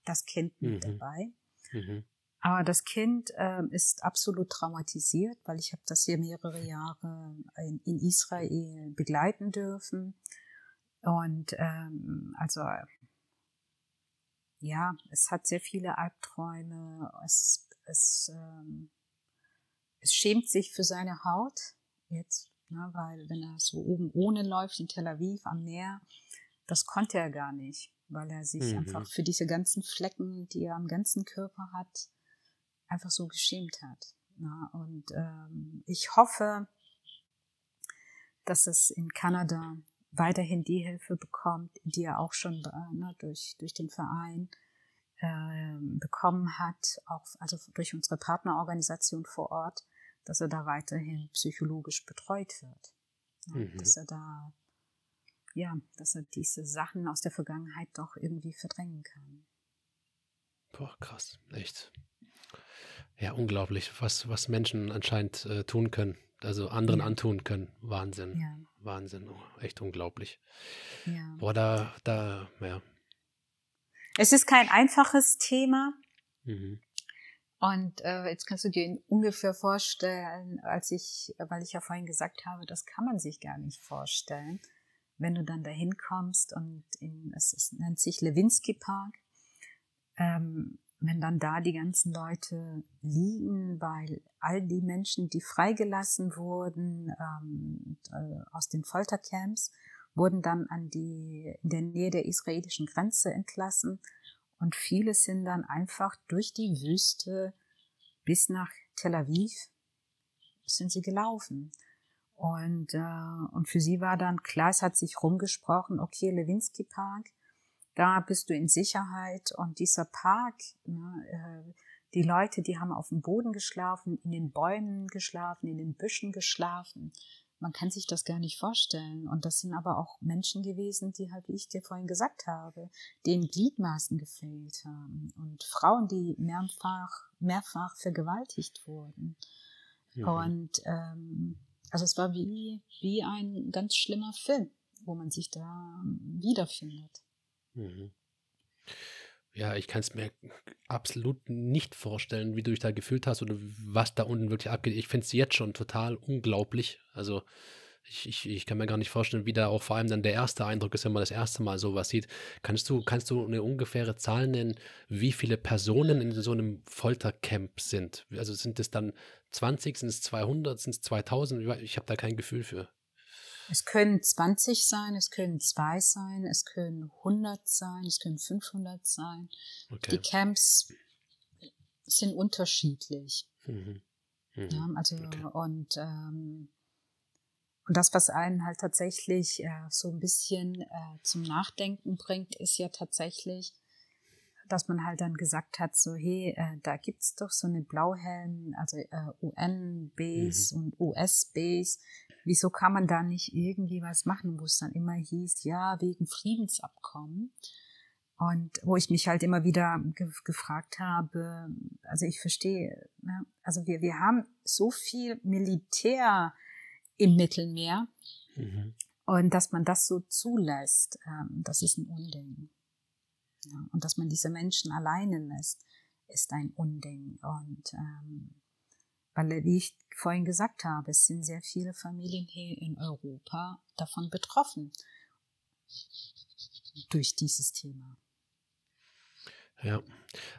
das Kind mit mhm. dabei. Mhm. Aber das Kind äh, ist absolut traumatisiert, weil ich habe das hier mehrere Jahre in, in Israel begleiten dürfen. Und ähm, also ja, es hat sehr viele Albträume. Es, es, ähm, es schämt sich für seine Haut jetzt, ne, weil wenn er so oben ohne läuft in Tel Aviv am Meer, das konnte er gar nicht, weil er sich mhm. einfach für diese ganzen Flecken, die er am ganzen Körper hat, einfach so geschämt hat. Na, und ähm, ich hoffe, dass es in Kanada weiterhin die Hilfe bekommt, die er auch schon äh, ne, durch, durch den Verein äh, bekommen hat, auch also durch unsere Partnerorganisation vor Ort, dass er da weiterhin psychologisch betreut wird. Ja, mhm. Dass er da, ja, dass er diese Sachen aus der Vergangenheit doch irgendwie verdrängen kann. Boah, krass, echt. Ja, unglaublich, was, was Menschen anscheinend äh, tun können, also anderen ja. antun können. Wahnsinn. Ja. Wahnsinn, oh, echt unglaublich. Ja. Boah, da, da, ja. Es ist kein einfaches Thema. Mhm. Und äh, jetzt kannst du dir ungefähr vorstellen, als ich, weil ich ja vorhin gesagt habe, das kann man sich gar nicht vorstellen, wenn du dann dahin kommst und in, es, es nennt sich Lewinsky Park. Ähm, wenn dann da die ganzen Leute liegen, weil all die Menschen, die freigelassen wurden ähm, äh, aus den Foltercamps, wurden dann an die, in der Nähe der israelischen Grenze entlassen und viele sind dann einfach durch die Wüste bis nach Tel Aviv sind sie gelaufen. Und, äh, und für sie war dann klar, es hat sich rumgesprochen, okay, Lewinsky Park, da bist du in Sicherheit und dieser Park, ne, äh, die Leute, die haben auf dem Boden geschlafen, in den Bäumen geschlafen, in den Büschen geschlafen. Man kann sich das gar nicht vorstellen. Und das sind aber auch Menschen gewesen, die halt, wie ich dir vorhin gesagt habe, denen Gliedmaßen gefehlt haben. Und Frauen, die mehrfach, mehrfach vergewaltigt wurden. Mhm. Und ähm, also es war wie, wie ein ganz schlimmer Film, wo man sich da wiederfindet. Mhm. Ja, ich kann es mir absolut nicht vorstellen, wie du dich da gefühlt hast oder was da unten wirklich abgeht. Ich finde es jetzt schon total unglaublich. Also ich, ich, ich kann mir gar nicht vorstellen, wie da auch vor allem dann der erste Eindruck ist, wenn man das erste Mal sowas sieht. Kannst du, kannst du eine ungefähre Zahl nennen, wie viele Personen in so einem Foltercamp sind? Also sind es dann 20, sind es 200, sind es 2000? Ich habe da kein Gefühl für. Es können 20 sein, es können zwei sein, es können 100 sein, es können 500 sein. Okay. Die Camps sind unterschiedlich. Mhm. Mhm. Ja, also okay. und ähm, und das, was einen halt tatsächlich äh, so ein bisschen äh, zum Nachdenken bringt, ist ja tatsächlich, dass man halt dann gesagt hat, so hey, äh, da gibt's doch so eine Blauhelm, also äh, UN-Base mhm. und US-Base, wieso kann man da nicht irgendwie was machen, wo es dann immer hieß, ja, wegen Friedensabkommen. Und wo ich mich halt immer wieder ge gefragt habe, also ich verstehe, ne? also wir, wir haben so viel Militär im Mittelmeer. Mhm. Und dass man das so zulässt, ähm, das ist ein Unding. Ja, und dass man diese Menschen alleine lässt, ist ein Unding. Und ähm, weil, wie ich vorhin gesagt habe, es sind sehr viele Familien hier in Europa davon betroffen durch dieses Thema. Ja,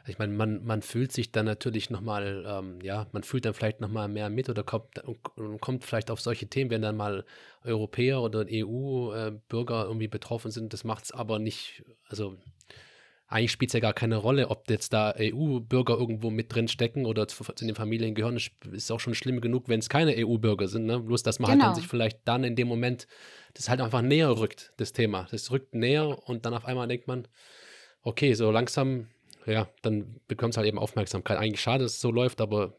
ich meine, man, man fühlt sich dann natürlich nochmal, ähm, ja, man fühlt dann vielleicht nochmal mehr mit oder kommt, kommt vielleicht auf solche Themen, wenn dann mal Europäer oder EU-Bürger äh, irgendwie betroffen sind. Das macht es aber nicht, also eigentlich spielt es ja gar keine Rolle, ob jetzt da EU-Bürger irgendwo mit drin stecken oder zu, zu, den Familien gehören. Das ist auch schon schlimm genug, wenn es keine EU-Bürger sind. Ne? Bloß, dass man genau. halt dann genau. sich vielleicht dann in dem Moment das halt einfach näher rückt, das Thema. Das rückt näher und dann auf einmal denkt man, okay, so langsam, ja, dann bekommt es halt eben Aufmerksamkeit. Eigentlich schade, dass es so läuft, aber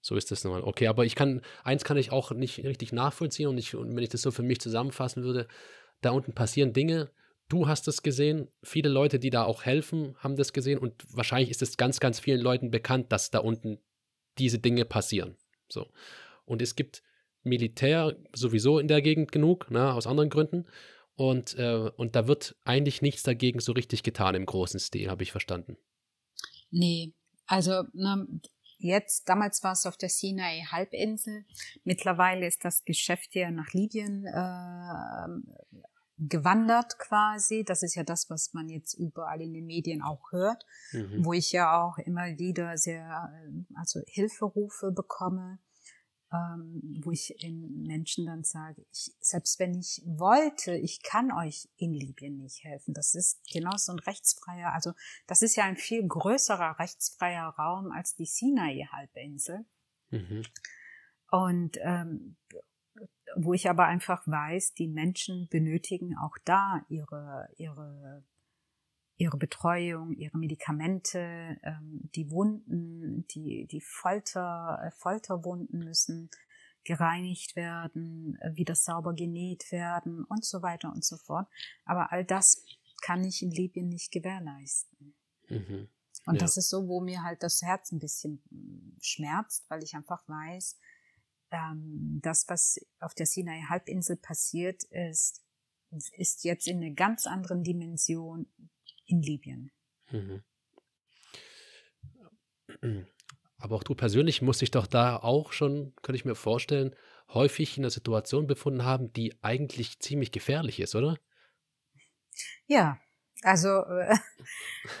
so ist das nun mal. Okay, aber ich kann, eins kann ich auch nicht richtig nachvollziehen und, ich, und wenn ich das so für mich zusammenfassen würde, da unten passieren Dinge, Du hast es gesehen, viele Leute, die da auch helfen, haben das gesehen und wahrscheinlich ist es ganz, ganz vielen Leuten bekannt, dass da unten diese Dinge passieren. So. Und es gibt Militär sowieso in der Gegend genug, ne, aus anderen Gründen. Und, äh, und da wird eigentlich nichts dagegen so richtig getan im großen Stil, habe ich verstanden. Nee, also na, jetzt, damals war es auf der Sinai-Halbinsel. Mittlerweile ist das Geschäft ja nach Libyen äh, gewandert quasi. Das ist ja das, was man jetzt überall in den Medien auch hört, mhm. wo ich ja auch immer wieder sehr, äh, also Hilferufe bekomme, ähm, wo ich den Menschen dann sage, ich, selbst wenn ich wollte, ich kann euch in Libyen nicht helfen. Das ist genau so ein rechtsfreier, also das ist ja ein viel größerer rechtsfreier Raum als die Sinai-Halbinsel. Mhm. Und ähm, wo ich aber einfach weiß, die Menschen benötigen auch da ihre, ihre, ihre Betreuung, ihre Medikamente, ähm, die Wunden, die, die Folter, äh, Folterwunden müssen gereinigt werden, äh, wieder sauber genäht werden und so weiter und so fort. Aber all das kann ich in Libyen nicht gewährleisten. Mhm. Und ja. das ist so, wo mir halt das Herz ein bisschen hm, schmerzt, weil ich einfach weiß, ähm, das, was auf der Sinai-Halbinsel passiert ist, ist jetzt in einer ganz anderen Dimension in Libyen. Mhm. Aber auch du persönlich musst dich doch da auch schon, könnte ich mir vorstellen, häufig in einer Situation befunden haben, die eigentlich ziemlich gefährlich ist, oder? Ja, also äh,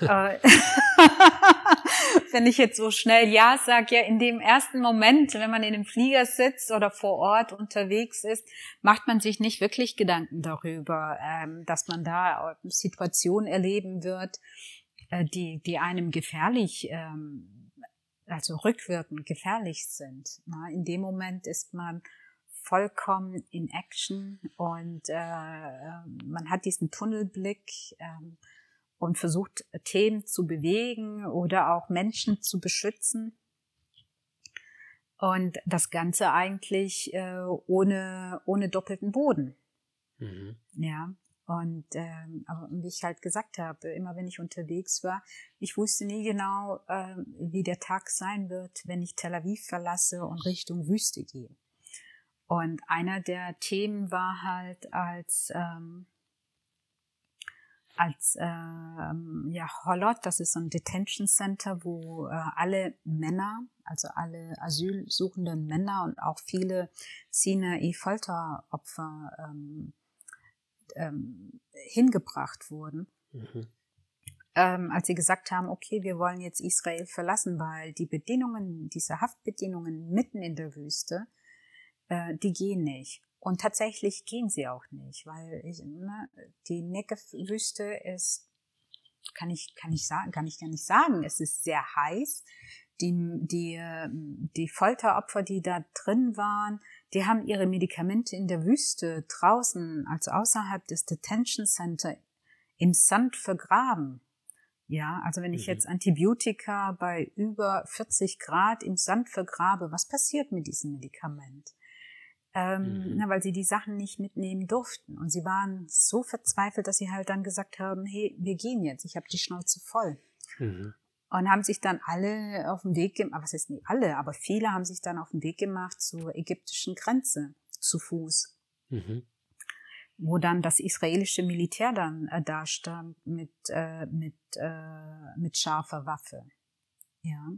äh wenn ich jetzt so schnell Ja sage, ja in dem ersten Moment, wenn man in einem Flieger sitzt oder vor Ort unterwegs ist, macht man sich nicht wirklich Gedanken darüber, ähm, dass man da Situationen erleben wird, äh, die, die einem gefährlich, ähm, also rückwirkend gefährlich sind. In dem Moment ist man vollkommen in Action und äh, man hat diesen Tunnelblick. Und versucht Themen zu bewegen oder auch Menschen zu beschützen. Und das Ganze eigentlich äh, ohne, ohne doppelten Boden. Mhm. Ja. Und ähm, aber wie ich halt gesagt habe, immer wenn ich unterwegs war, ich wusste nie genau, äh, wie der Tag sein wird, wenn ich Tel Aviv verlasse und Richtung Wüste gehe. Und einer der Themen war halt, als ähm, als äh, ja, Holot, das ist so ein Detention Center, wo äh, alle Männer, also alle asylsuchenden Männer und auch viele Sinai-Folteropfer ähm, ähm, hingebracht wurden. Mhm. Ähm, als sie gesagt haben, okay, wir wollen jetzt Israel verlassen, weil die Bedingungen, diese Haftbedingungen mitten in der Wüste, äh, die gehen nicht. Und tatsächlich gehen sie auch nicht, weil ich, ne, die Negev-Wüste ist, kann ich, kann ich sagen, kann ich gar nicht sagen, es ist sehr heiß. Die, die, die Folteropfer, die da drin waren, die haben ihre Medikamente in der Wüste draußen, also außerhalb des Detention Center im Sand vergraben. Ja, also wenn ich mhm. jetzt Antibiotika bei über 40 Grad im Sand vergrabe, was passiert mit diesem Medikament? Ähm, mhm. na, weil sie die Sachen nicht mitnehmen durften. Und sie waren so verzweifelt, dass sie halt dann gesagt haben, hey, wir gehen jetzt, ich habe die Schnauze voll. Mhm. Und haben sich dann alle auf den Weg gemacht, was ist nicht alle, aber viele haben sich dann auf den Weg gemacht zur ägyptischen Grenze zu Fuß. Mhm. wo dann das israelische Militär dann äh, da stand mit, äh, mit, äh, mit scharfer Waffe. Ja.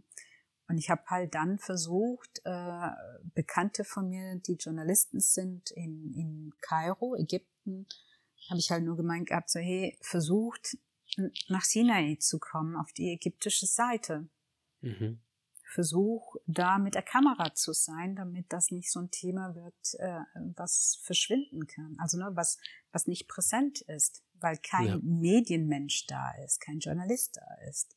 Und ich habe halt dann versucht, äh, Bekannte von mir, die Journalisten sind in, in Kairo, Ägypten, habe ich halt nur gemeint gehabt, so hey, versucht nach Sinai zu kommen, auf die ägyptische Seite. Mhm. Versuch, da mit der Kamera zu sein, damit das nicht so ein Thema wird, äh, was verschwinden kann. Also ne, was, was nicht präsent ist, weil kein ja. Medienmensch da ist, kein Journalist da ist.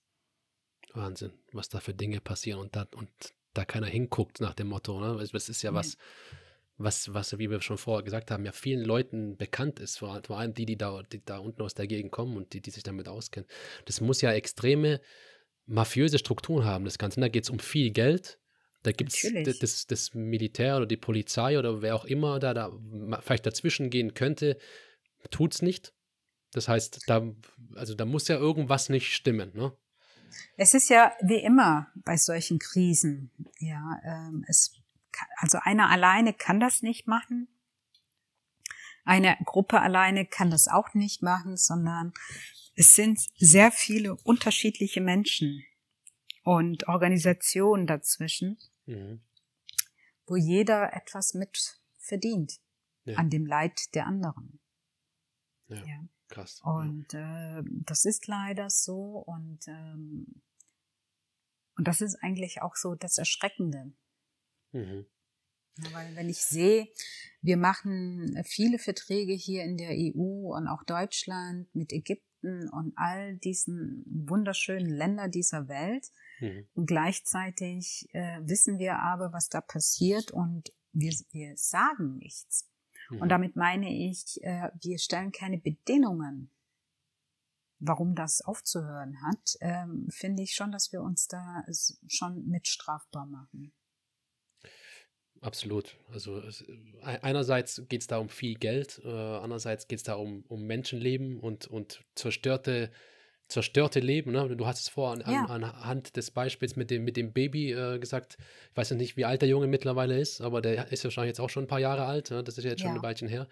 Wahnsinn, was da für Dinge passieren und da, und da keiner hinguckt nach dem Motto. Ne? Das ist ja was, was, was, wie wir schon vorher gesagt haben, ja vielen Leuten bekannt ist, vor, allem die, die da, die da unten aus der Gegend kommen und die, die sich damit auskennen. Das muss ja extreme mafiöse Strukturen haben, das Ganze. Und da geht es um viel Geld. Da gibt es das, das, Militär oder die Polizei oder wer auch immer da, da vielleicht dazwischen gehen könnte, tut es nicht. Das heißt, da, also da muss ja irgendwas nicht stimmen, ne? Es ist ja wie immer bei solchen Krisen, ja, ähm, es, also einer alleine kann das nicht machen. Eine Gruppe alleine kann das auch nicht machen, sondern es sind sehr viele unterschiedliche Menschen und Organisationen dazwischen, mhm. wo jeder etwas mit verdient ja. an dem Leid der anderen. Ja, ja. Krass. Und äh, das ist leider so und ähm, und das ist eigentlich auch so das Erschreckende. Mhm. Ja, weil wenn ich sehe, wir machen viele Verträge hier in der EU und auch Deutschland mit Ägypten Ägypten und all diesen wunderschönen Ländern dieser Welt. Mhm. Und gleichzeitig äh, wissen wir aber, was da passiert und wir, wir sagen nichts. Mhm. Und damit meine ich, äh, wir stellen keine Bedingungen, warum das aufzuhören hat, ähm, finde ich schon, dass wir uns da schon mitstrafbar machen. Absolut. Also es, einerseits geht es da um viel Geld, äh, andererseits geht es da um, um Menschenleben und, und zerstörte, zerstörte Leben. Ne? Du hast es vorher an, ja. an, anhand des Beispiels mit dem, mit dem Baby äh, gesagt. Ich weiß nicht, wie alt der Junge mittlerweile ist, aber der ist wahrscheinlich jetzt auch schon ein paar Jahre alt. Ne? Das ist ja jetzt schon ja. ein Weilchen her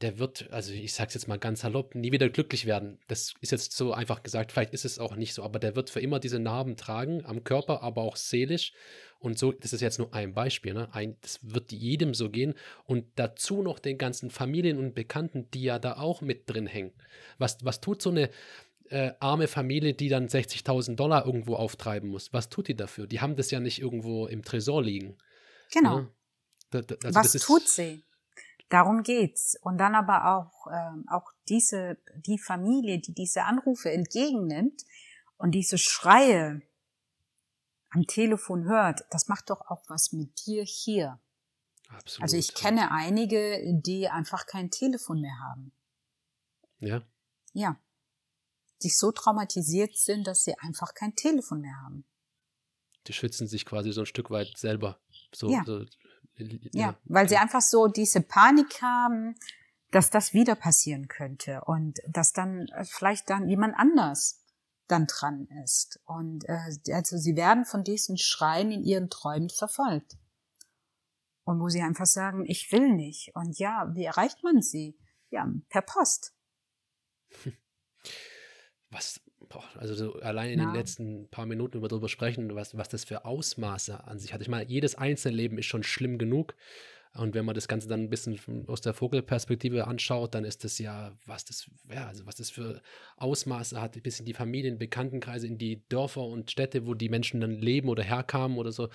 der wird, also ich sag's jetzt mal ganz salopp, nie wieder glücklich werden. Das ist jetzt so einfach gesagt, vielleicht ist es auch nicht so, aber der wird für immer diese Narben tragen, am Körper, aber auch seelisch. Und so, das ist jetzt nur ein Beispiel, ne? Ein, das wird jedem so gehen. Und dazu noch den ganzen Familien und Bekannten, die ja da auch mit drin hängen. Was, was tut so eine äh, arme Familie, die dann 60.000 Dollar irgendwo auftreiben muss? Was tut die dafür? Die haben das ja nicht irgendwo im Tresor liegen. Genau. Ja? Ne? Da, da, also was tut sie? Darum geht's. Und dann aber auch, ähm, auch diese, die Familie, die diese Anrufe entgegennimmt und diese Schreie am Telefon hört, das macht doch auch was mit dir hier. Absolut. Also ich kenne einige, die einfach kein Telefon mehr haben. Ja. Ja. Die so traumatisiert sind, dass sie einfach kein Telefon mehr haben. Die schützen sich quasi so ein Stück weit selber. So, ja. so ja, weil sie einfach so diese Panik haben, dass das wieder passieren könnte und dass dann äh, vielleicht dann jemand anders dann dran ist. Und äh, also sie werden von diesen Schreien in ihren Träumen verfolgt. Und wo sie einfach sagen, ich will nicht. Und ja, wie erreicht man sie? Ja, per Post. Was, boah, also so allein in ja. den letzten paar Minuten über darüber sprechen, was, was das für Ausmaße an sich hat. Ich meine, jedes einzelne Leben ist schon schlimm genug. Und wenn man das Ganze dann ein bisschen aus der Vogelperspektive anschaut, dann ist das ja, was das, ja, also was das für Ausmaße hat, bis in die Familien, Bekanntenkreise, in die Dörfer und Städte, wo die Menschen dann leben oder herkamen oder so.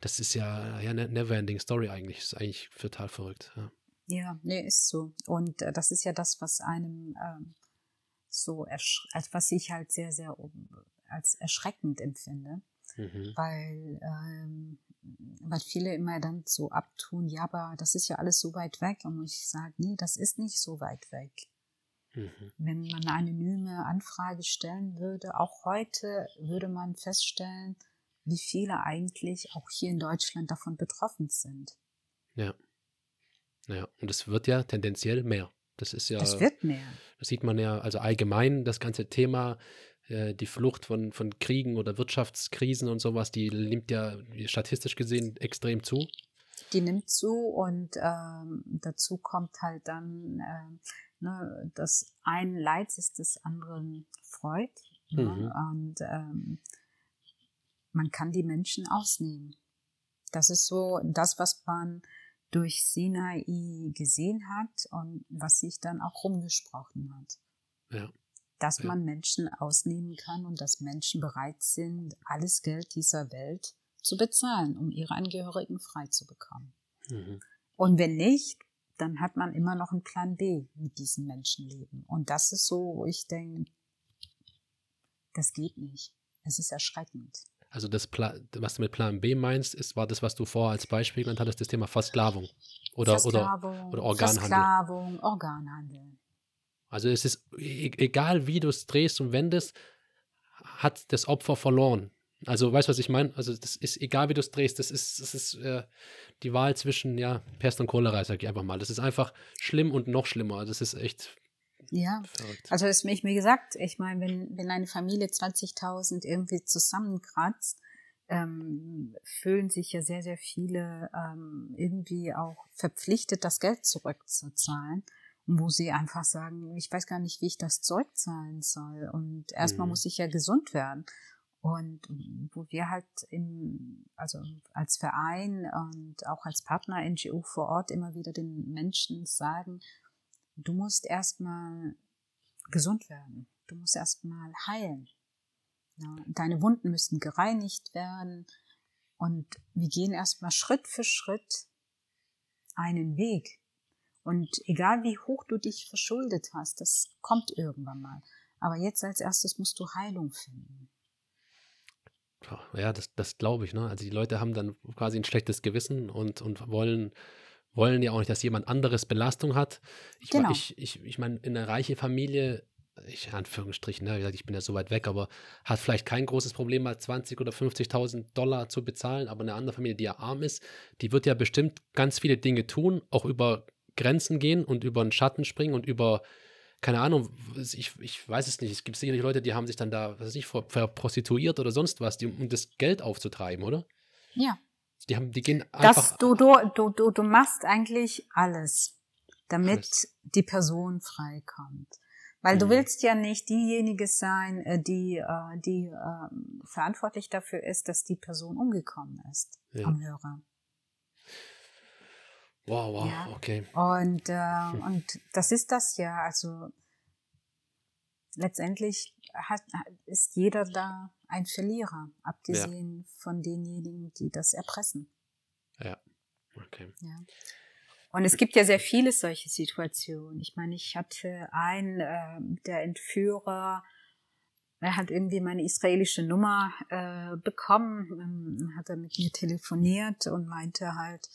Das ist ja, ja eine never-ending Story eigentlich. Ist eigentlich total verrückt. Ja, ja nee, ist so. Und äh, das ist ja das, was einem ähm, so, als was ich halt sehr, sehr als erschreckend empfinde. Mhm. Weil, ähm, weil viele immer dann so abtun, ja, aber das ist ja alles so weit weg. Und ich sage, nee, das ist nicht so weit weg. Mhm. Wenn man eine anonyme Anfrage stellen würde, auch heute würde man feststellen, wie viele eigentlich auch hier in Deutschland davon betroffen sind. Ja. Ja, und es wird ja tendenziell mehr. Das ist ja. Das wird mehr. Das sieht man ja, also allgemein das ganze Thema, äh, die Flucht von, von Kriegen oder Wirtschaftskrisen und sowas, die nimmt ja statistisch gesehen extrem zu. die nimmt zu und ähm, dazu kommt halt dann, äh, ne, dass ein Leid ist des anderen Freud. Ne? Mhm. Und ähm, man kann die Menschen ausnehmen. Das ist so das, was man durch Sinai gesehen hat und was sich dann auch rumgesprochen hat. Ja. Dass Ja. man Menschen ausnehmen kann und dass Menschen bereit sind, alles Geld dieser Welt zu bezahlen, um ihre Angehörigen frei zu bekommen. Mhm. Und wenn nicht, dann hat man immer noch einen Plan B mit diesen Menschenleben. Und das ist so, wo ich denke, das geht nicht. Es ist erschreckend. Also das, Pla was du mit Plan B meinst, ist, war das, was du vorher als Beispiel genannt hattest, das Thema Versklavung oder, oder, Versklavung, oder Organhandel. Versklavung, Organhandel. Also es ist e egal, wie du es drehst und wendest, hat das Opfer verloren. Also weißt du, was ich meine? Also das ist egal, wie du es drehst, das ist, das ist äh, die Wahl zwischen ja Pest und Cholera, sag ich einfach mal. Das ist einfach schlimm und noch schlimmer. Das ist echt Ja. verrückt. Also das ist mir wie gesagt, ich meine, wenn, wenn eine Familie 20.000 irgendwie zusammenkratzt, ähm, fühlen sich ja sehr, sehr viele ähm, irgendwie auch verpflichtet, das Geld zurückzuzahlen, wo sie einfach sagen, ich weiß gar nicht, wie ich das zurückzahlen soll. Und erstmal Mhm. muss ich ja gesund werden. Und wo wir halt im, also als Verein und auch als Partner NGO vor Ort immer wieder den Menschen sagen, du musst erstmal gesund werden. Du musst erstmal heilen. Deine Wunden müssen gereinigt werden. Und wir gehen erstmal Schritt für Schritt einen Weg. Und egal wie hoch du dich verschuldet hast, das kommt irgendwann mal. Aber jetzt als erstes musst du Heilung finden. Ja, das, das glaube ich, ne? Also die Leute haben dann quasi ein schlechtes Gewissen und, und wollen, wollen ja auch nicht, dass jemand anderes Belastung hat. Ich, Genau. ich, ich, ich meine, in einer reichen Familie, ich in Anführungsstrichen, ne, wie gesagt, ich bin ja so weit weg, aber hat vielleicht kein großes Problem, mal 20 oder 50.000 Dollar zu bezahlen, aber eine andere Familie, die ja arm ist, die wird ja bestimmt ganz viele Dinge tun, auch über Grenzen gehen und über den Schatten springen und über keine Ahnung, ich, ich weiß es nicht. Es gibt sicherlich Leute, die haben sich dann da, was weiß ich, ver- verprostituiert oder sonst was, die, um das Geld aufzutreiben, oder? Ja. Die haben, die gehen Das, einfach. du, du, du, du, du machst eigentlich alles, damit Alles. die Person freikommt. Weil du Mhm. willst ja nicht diejenige sein, äh, die, äh, die ähm, verantwortlich dafür ist, dass die Person umgekommen ist Ja. am Hörer. Wow, wow, Ja. okay. Und, äh, und das ist das ja. Also letztendlich hat, ist jeder da ein Verlierer, abgesehen von denjenigen, die das erpressen. Ja, okay. Ja. Und es gibt ja sehr viele solche Situationen. Ich meine, ich hatte einen, äh, der Entführer, er hat irgendwie meine israelische Nummer äh, bekommen, ähm, hat er mit mir telefoniert und meinte halt,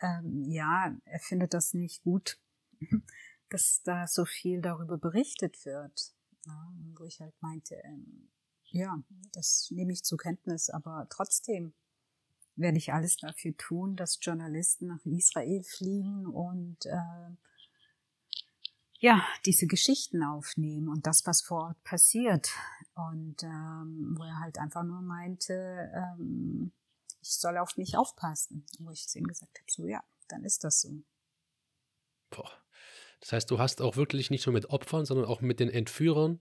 ähm, ja, er findet das nicht gut, dass da so viel darüber berichtet wird. Ja, wo ich halt meinte, ähm, ja, das nehme ich zur Kenntnis, aber trotzdem werde ich alles dafür tun, dass Journalisten nach Israel fliegen und äh, ja, diese Geschichten aufnehmen und das, was vor Ort passiert. Und ähm, wo er halt einfach nur meinte, ähm, ich soll auf mich aufpassen. Wo ich zu ihm gesagt habe, so ja, dann ist das so. Boah. Das heißt, du hast auch wirklich nicht nur mit Opfern, sondern auch mit den Entführern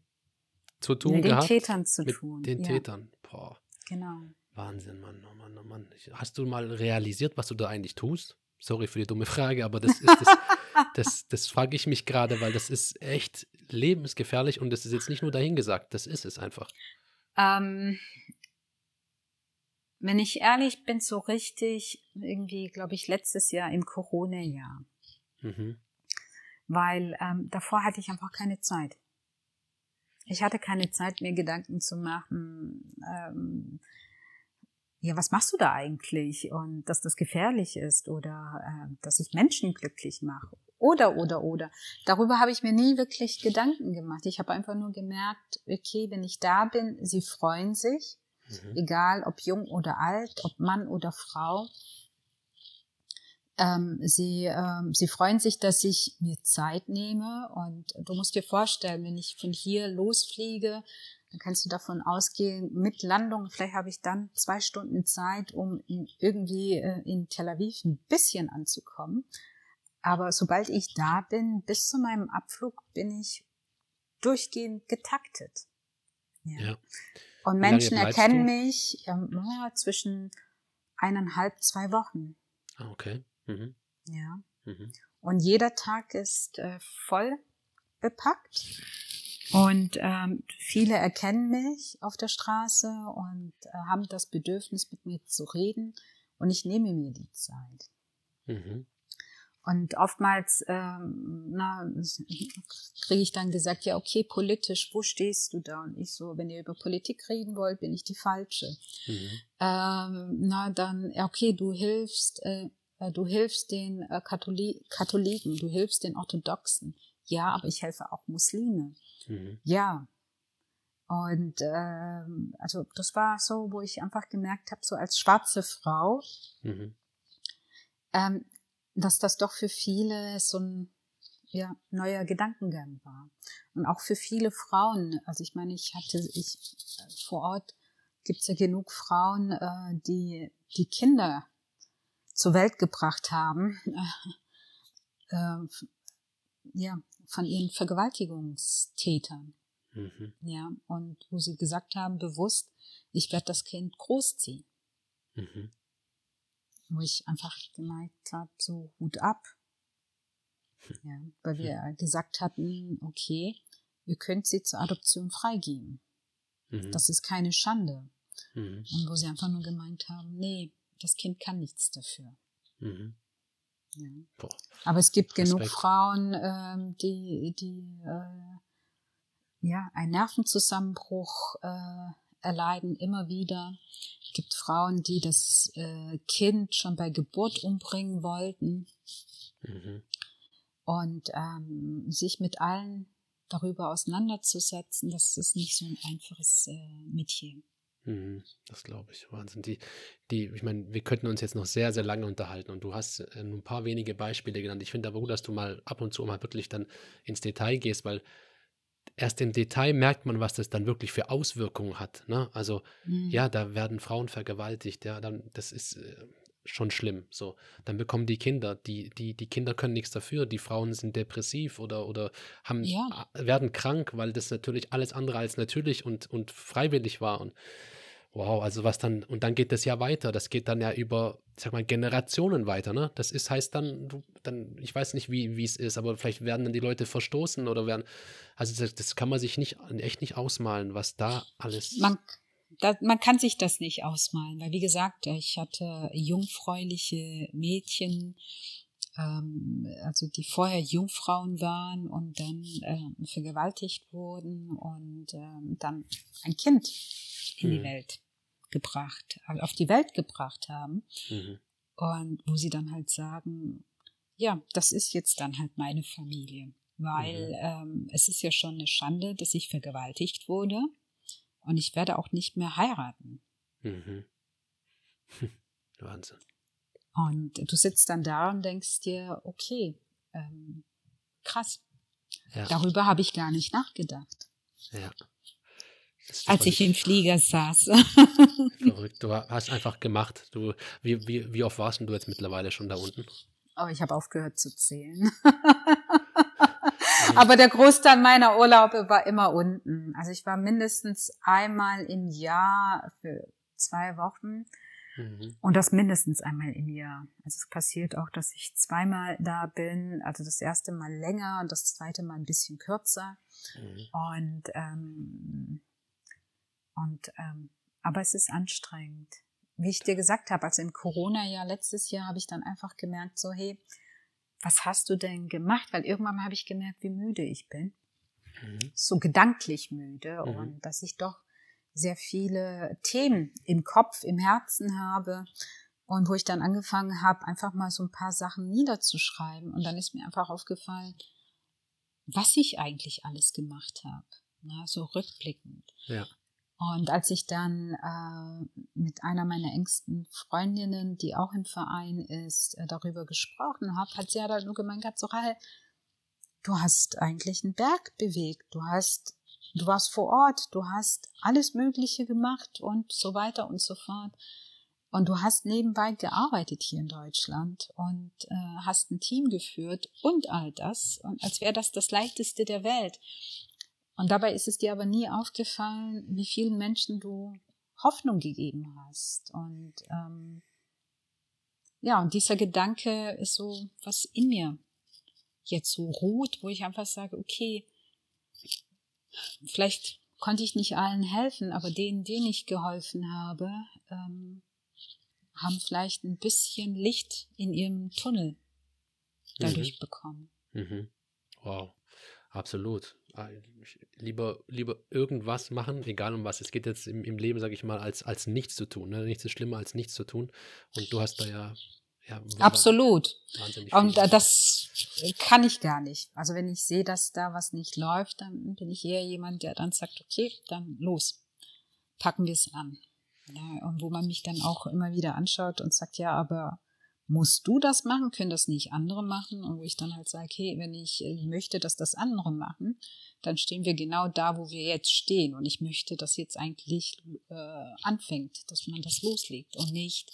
zu tun Mit den gehabt. Tätern zu mit tun. den ja, Tätern. Boah, Genau. Wahnsinn, Mann, oh Mann, oh Mann. Hast du mal realisiert, was du da eigentlich tust? Sorry für die dumme Frage, aber das ist das, das, das frage ich mich gerade, weil das ist echt lebensgefährlich und das ist jetzt nicht nur dahingesagt, das ist es einfach. Ähm, wenn ich ehrlich bin, so richtig, irgendwie, glaube ich, letztes Jahr im Corona-Jahr. Mhm. Weil ähm, davor hatte ich einfach keine Zeit. Ich hatte keine Zeit, mir Gedanken zu machen, ähm, ja, was machst du da eigentlich? Und dass das gefährlich ist oder äh, dass ich Menschen glücklich mache. Oder, oder, oder. Darüber habe ich mir nie wirklich Gedanken gemacht. Ich habe einfach nur gemerkt, okay, wenn ich da bin, sie freuen sich, Mhm. egal ob jung oder alt, ob Mann oder Frau. Ähm, sie, ähm, sie freuen sich, dass ich mir Zeit nehme. Und du musst dir vorstellen, wenn ich von hier losfliege, dann kannst du davon ausgehen, mit Landung, vielleicht habe ich dann zwei Stunden Zeit, um irgendwie äh, in Tel Aviv ein bisschen anzukommen. Aber sobald ich da bin, bis zu meinem Abflug, bin ich durchgehend getaktet. Ja. ja. Und Menschen erkennen du? mich ähm, ja, zwischen eineinhalb, zwei Wochen. Ah, okay. Mhm. Ja. Mhm. Und jeder Tag ist äh, voll bepackt. Und ähm, viele erkennen mich auf der Straße und äh, haben das Bedürfnis, mit mir zu reden. Und ich nehme mir die Zeit. Mhm. Und oftmals ähm, kriege ich dann gesagt, ja, okay, politisch, wo stehst du da? Und ich so, wenn ihr über Politik reden wollt, bin ich die Falsche. Mhm. Ähm, na, dann, ja, okay, du hilfst, äh du hilfst den äh, Katholi Katholiken, du hilfst den Orthodoxen. Ja, aber ich helfe auch Muslime. Mhm. Ja. Und ähm, also das war so, wo ich einfach gemerkt habe, so als schwarze Frau, mhm. ähm, dass das doch für viele so ein ja, neuer Gedankengang war. Und auch für viele Frauen. Also ich meine, ich hatte, ich vor Ort gibt's ja genug Frauen, äh, die die Kinder zur Welt gebracht haben, äh, ja, von ihren Vergewaltigungstätern. Mhm. Ja, und wo sie gesagt haben, bewusst, ich werde das Kind großziehen. Mhm wo ich einfach gemerkt habe, so Hut ab. Ja, weil wir gesagt hatten, okay, ihr könnt sie zur Adoption freigeben. Mhm. Das ist keine Schande. Mhm. Und wo sie einfach nur gemeint haben, nee, das Kind kann nichts dafür. Mhm. Ja. Aber es gibt Respekt. genug Frauen, ähm, die, die äh, ja, einen Nervenzusammenbruch äh, erleiden immer wieder. Es gibt Frauen, die das äh, Kind schon bei Geburt umbringen wollten. Mhm. Und ähm, sich mit allen darüber auseinanderzusetzen, das ist nicht so ein einfaches äh, Metier. Mhm, das glaube ich. Wahnsinn. Die, die, ich meine, wir könnten uns jetzt noch sehr, sehr lange unterhalten und du hast äh, ein paar wenige Beispiele genannt. Ich finde aber gut, dass du mal ab und zu mal wirklich dann ins Detail gehst, weil erst im Detail merkt man, was das dann wirklich für Auswirkungen hat. Ne? Also, mhm. ja, da werden Frauen vergewaltigt, ja, dann, das ist äh, schon schlimm. So, dann bekommen die Kinder, die, die, die Kinder können nichts dafür, die Frauen sind depressiv oder, oder haben, ja. werden krank, weil das natürlich alles andere als natürlich und, und freiwillig war. Und Wow, also was dann, und dann geht das ja weiter. Das geht dann ja über, sag mal, Generationen weiter, ne? Das ist, heißt dann, dann, ich weiß nicht, wie, wie es ist, aber vielleicht werden dann die Leute verstoßen oder werden, also das, das kann man sich nicht, echt nicht ausmalen, was da alles. Man, da, man kann sich das nicht ausmalen, weil wie gesagt, ich hatte jungfräuliche Mädchen, ähm, also die vorher Jungfrauen waren und dann ähm, vergewaltigt wurden und ähm, dann ein Kind in mhm. die Welt gebracht, äh, auf die Welt gebracht haben. Mhm. Und wo sie dann halt sagen, ja, das ist jetzt dann halt meine Familie. Weil mhm. ähm, es ist ja schon eine Schande, dass ich vergewaltigt wurde. Und ich werde auch nicht mehr heiraten. Mhm. Wahnsinn. Und du sitzt dann da und denkst dir, okay, ähm, krass. Ja. Darüber habe ich gar nicht nachgedacht. Ja als ich im Flieger saß. Verrückt. Du hast einfach gemacht. Du, wie, wie, wie oft warst du jetzt mittlerweile schon da unten? Oh, ich habe aufgehört zu zählen. Aber der Großteil meiner Urlaube war immer unten. Also ich war mindestens einmal im Jahr für zwei Wochen. Mhm. Und das mindestens einmal im Jahr. Also es passiert auch, dass ich zweimal da bin. Also das erste Mal länger und das zweite Mal ein bisschen kürzer. Mhm. Und ähm, und ähm, aber es ist anstrengend. Wie ich dir gesagt habe, also im Corona-Jahr letztes Jahr habe ich dann einfach gemerkt, so hey, was hast du denn gemacht? Weil irgendwann habe ich gemerkt, wie müde ich bin. Mhm. So gedanklich müde mhm. und dass ich doch sehr viele Themen im Kopf, im Herzen habe und wo ich dann angefangen habe, einfach mal so ein paar Sachen niederzuschreiben und dann ist mir einfach aufgefallen, was ich eigentlich alles gemacht habe. Na, so rückblickend. Ja. Und als ich dann äh, mit einer meiner engsten Freundinnen, die auch im Verein ist, äh, darüber gesprochen habe, hat sie ja nur gemeint, so, du hast eigentlich einen Berg bewegt. Du hast Du warst vor Ort, du hast alles Mögliche gemacht und so weiter und so fort. Und du hast nebenbei gearbeitet hier in Deutschland und äh, hast ein Team geführt und all das, und als wäre das das leichteste der Welt. Und dabei ist es dir aber nie aufgefallen, wie vielen Menschen du Hoffnung gegeben hast. Und ähm, ja, und dieser Gedanke ist so was in mir jetzt so ruht, wo ich einfach sage, okay, vielleicht konnte ich nicht allen helfen, aber denen, denen ich geholfen habe, ähm, haben vielleicht ein bisschen Licht in ihrem Tunnel dadurch mhm. bekommen. Mhm. Wow, absolut. Ah, lieber, lieber irgendwas machen, egal um was. Es geht jetzt im, im Leben, sage ich mal, als, als nichts zu tun. Ne? Nichts ist schlimmer als nichts zu tun. Und du hast da ja. ja Absolut. Und das kann ich gar nicht. Also wenn ich sehe, dass da was nicht läuft, dann bin ich eher jemand, der dann sagt, okay, dann los. Packen wir es an. Ja, und wo man mich dann auch immer wieder anschaut und sagt, ja, aber musst du das machen? Können das nicht andere machen? Und wo ich dann halt sage, hey, wenn ich äh, möchte, dass das andere machen, dann stehen wir genau da, wo wir jetzt stehen. Und ich möchte, dass jetzt eigentlich äh, anfängt, dass man das loslegt und nicht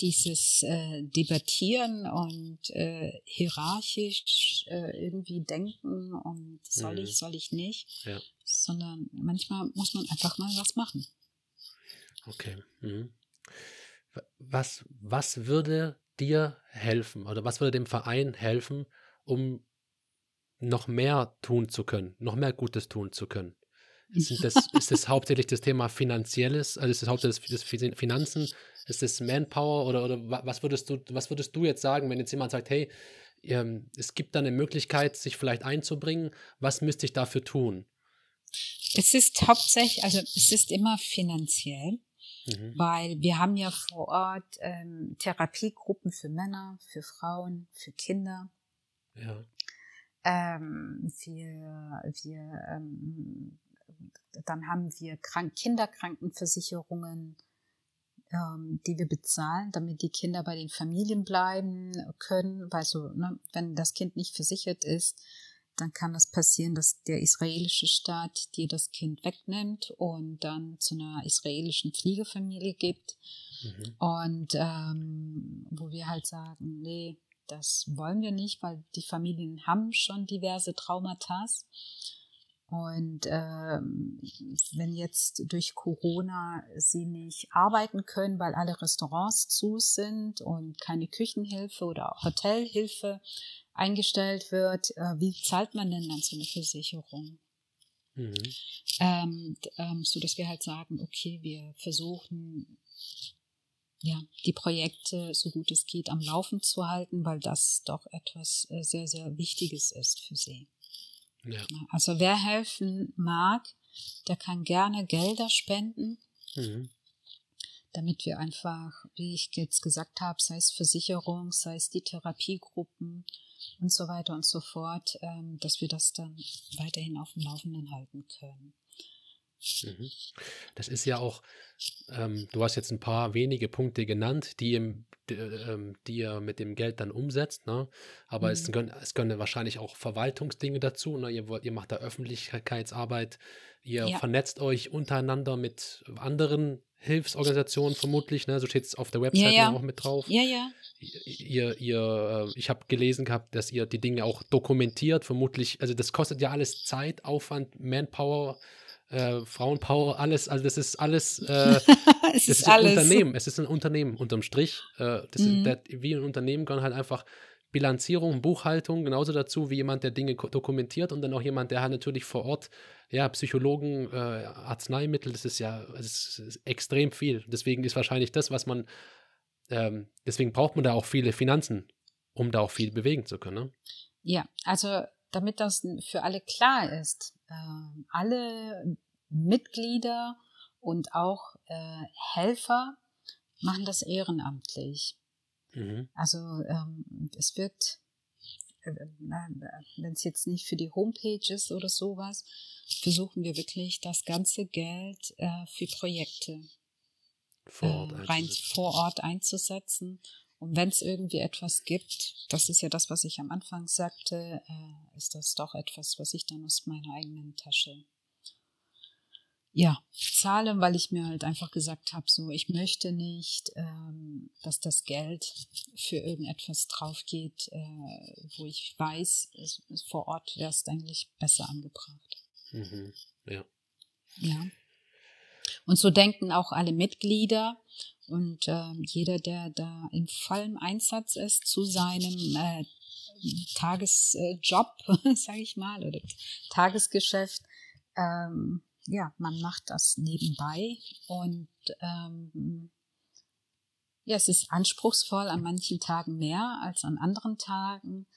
dieses äh, Debattieren und äh, hierarchisch äh, irgendwie denken und soll mhm. ich, soll ich nicht, ja. sondern manchmal muss man einfach mal was machen. Okay. Mhm. Was, was würde dir helfen oder was würde dem Verein helfen, um noch mehr tun zu können, noch mehr Gutes tun zu können? Sind das, ist das hauptsächlich das Thema Finanzielles, also ist das hauptsächlich das Finanzen, ist das Manpower oder, oder was würdest du, was würdest du jetzt sagen, wenn jetzt jemand sagt, hey, ähm, es gibt da eine Möglichkeit, sich vielleicht einzubringen, was müsste ich dafür tun? Es ist hauptsächlich, also es ist immer finanziell. Mhm. Weil wir haben ja vor Ort ähm, Therapiegruppen für Männer, für Frauen, für Kinder. Ja. Ähm, wir, wir, ähm, dann haben wir Krank Kinderkrankenversicherungen, ähm, die wir bezahlen, damit die Kinder bei den Familien bleiben können, weil so, ne, wenn das Kind nicht versichert ist, dann kann das passieren, dass der israelische Staat dir das Kind wegnimmt und dann zu einer israelischen Pflegefamilie gibt. Mhm. Und ähm, wo wir halt sagen, nee, das wollen wir nicht, weil die Familien haben schon diverse Traumata. Und ähm, wenn jetzt durch Corona sie nicht arbeiten können, weil alle Restaurants zu sind und keine Küchenhilfe oder Hotelhilfe eingestellt wird, äh, wie zahlt man denn dann so eine Versicherung? Mhm. Ähm, ähm, so dass wir halt sagen, okay, wir versuchen ja die Projekte so gut es geht am Laufen zu halten, weil das doch etwas äh, sehr sehr Wichtiges ist für sie. Ja. Also wer helfen mag, der kann gerne Gelder spenden. Mhm damit wir einfach, wie ich jetzt gesagt habe, sei es Versicherung, sei es die Therapiegruppen, und so weiter und so fort, ähm, dass wir das dann weiterhin auf dem Laufenden halten können. Mhm. Das ist ja auch, ähm, du hast jetzt ein paar wenige Punkte genannt, die, im, die, ähm, die ihr mit dem Geld dann umsetzt, ne? aber mhm. es, können, es können wahrscheinlich auch Verwaltungsdinge dazu. Ne? Ihr, ihr macht da Öffentlichkeitsarbeit, ihr ja. vernetzt euch untereinander mit anderen Hilfsorganisationen vermutlich, ne? so steht es auf der Website ja, ja. auch mit drauf. Ja, ja. Ihr, ihr, äh, ich habe gelesen gehabt, dass ihr die Dinge auch dokumentiert, vermutlich, also das kostet ja alles Zeit, Aufwand, Manpower, äh, Frauenpower, alles, also das ist alles, äh, es ist, ist ein alles. Unternehmen, es ist ein Unternehmen unterm Strich. Äh, das mhm. ist, der, wie ein Unternehmen kann halt einfach Bilanzierung, Buchhaltung genauso dazu wie jemand, der Dinge dokumentiert und dann auch jemand, der halt natürlich vor Ort, ja, Psychologen, äh, Arzneimittel, das ist ja das ist extrem viel. Deswegen ist wahrscheinlich das, was man, ähm, deswegen braucht man da auch viele Finanzen, um da auch viel bewegen zu können. Ne? Ja, also damit das für alle klar ist, äh, alle Mitglieder und auch äh, Helfer machen das ehrenamtlich. Mhm. Also ähm, es wird, äh, wenn es jetzt nicht für die Homepage ist oder sowas, versuchen wir wirklich das ganze Geld äh, für Projekte vor Ort, äh, rein vor Ort einzusetzen. Und wenn es irgendwie etwas gibt, das ist ja das, was ich am Anfang sagte, äh, ist das doch etwas, was ich dann aus meiner eigenen Tasche ja, zahle, weil ich mir halt einfach gesagt habe, so, ich möchte nicht, ähm, dass das Geld für irgendetwas drauf geht, äh, wo ich weiß, es vor Ort wäre es eigentlich besser angebracht. Mhm. Ja. Ja. Und so denken auch alle Mitglieder und äh, jeder, der da in vollem Einsatz ist zu seinem äh, Tagesjob, sage ich mal, oder Tagesgeschäft, ähm, ja, man macht das nebenbei und ähm, ja, es ist anspruchsvoll an manchen Tagen mehr als an anderen Tagen.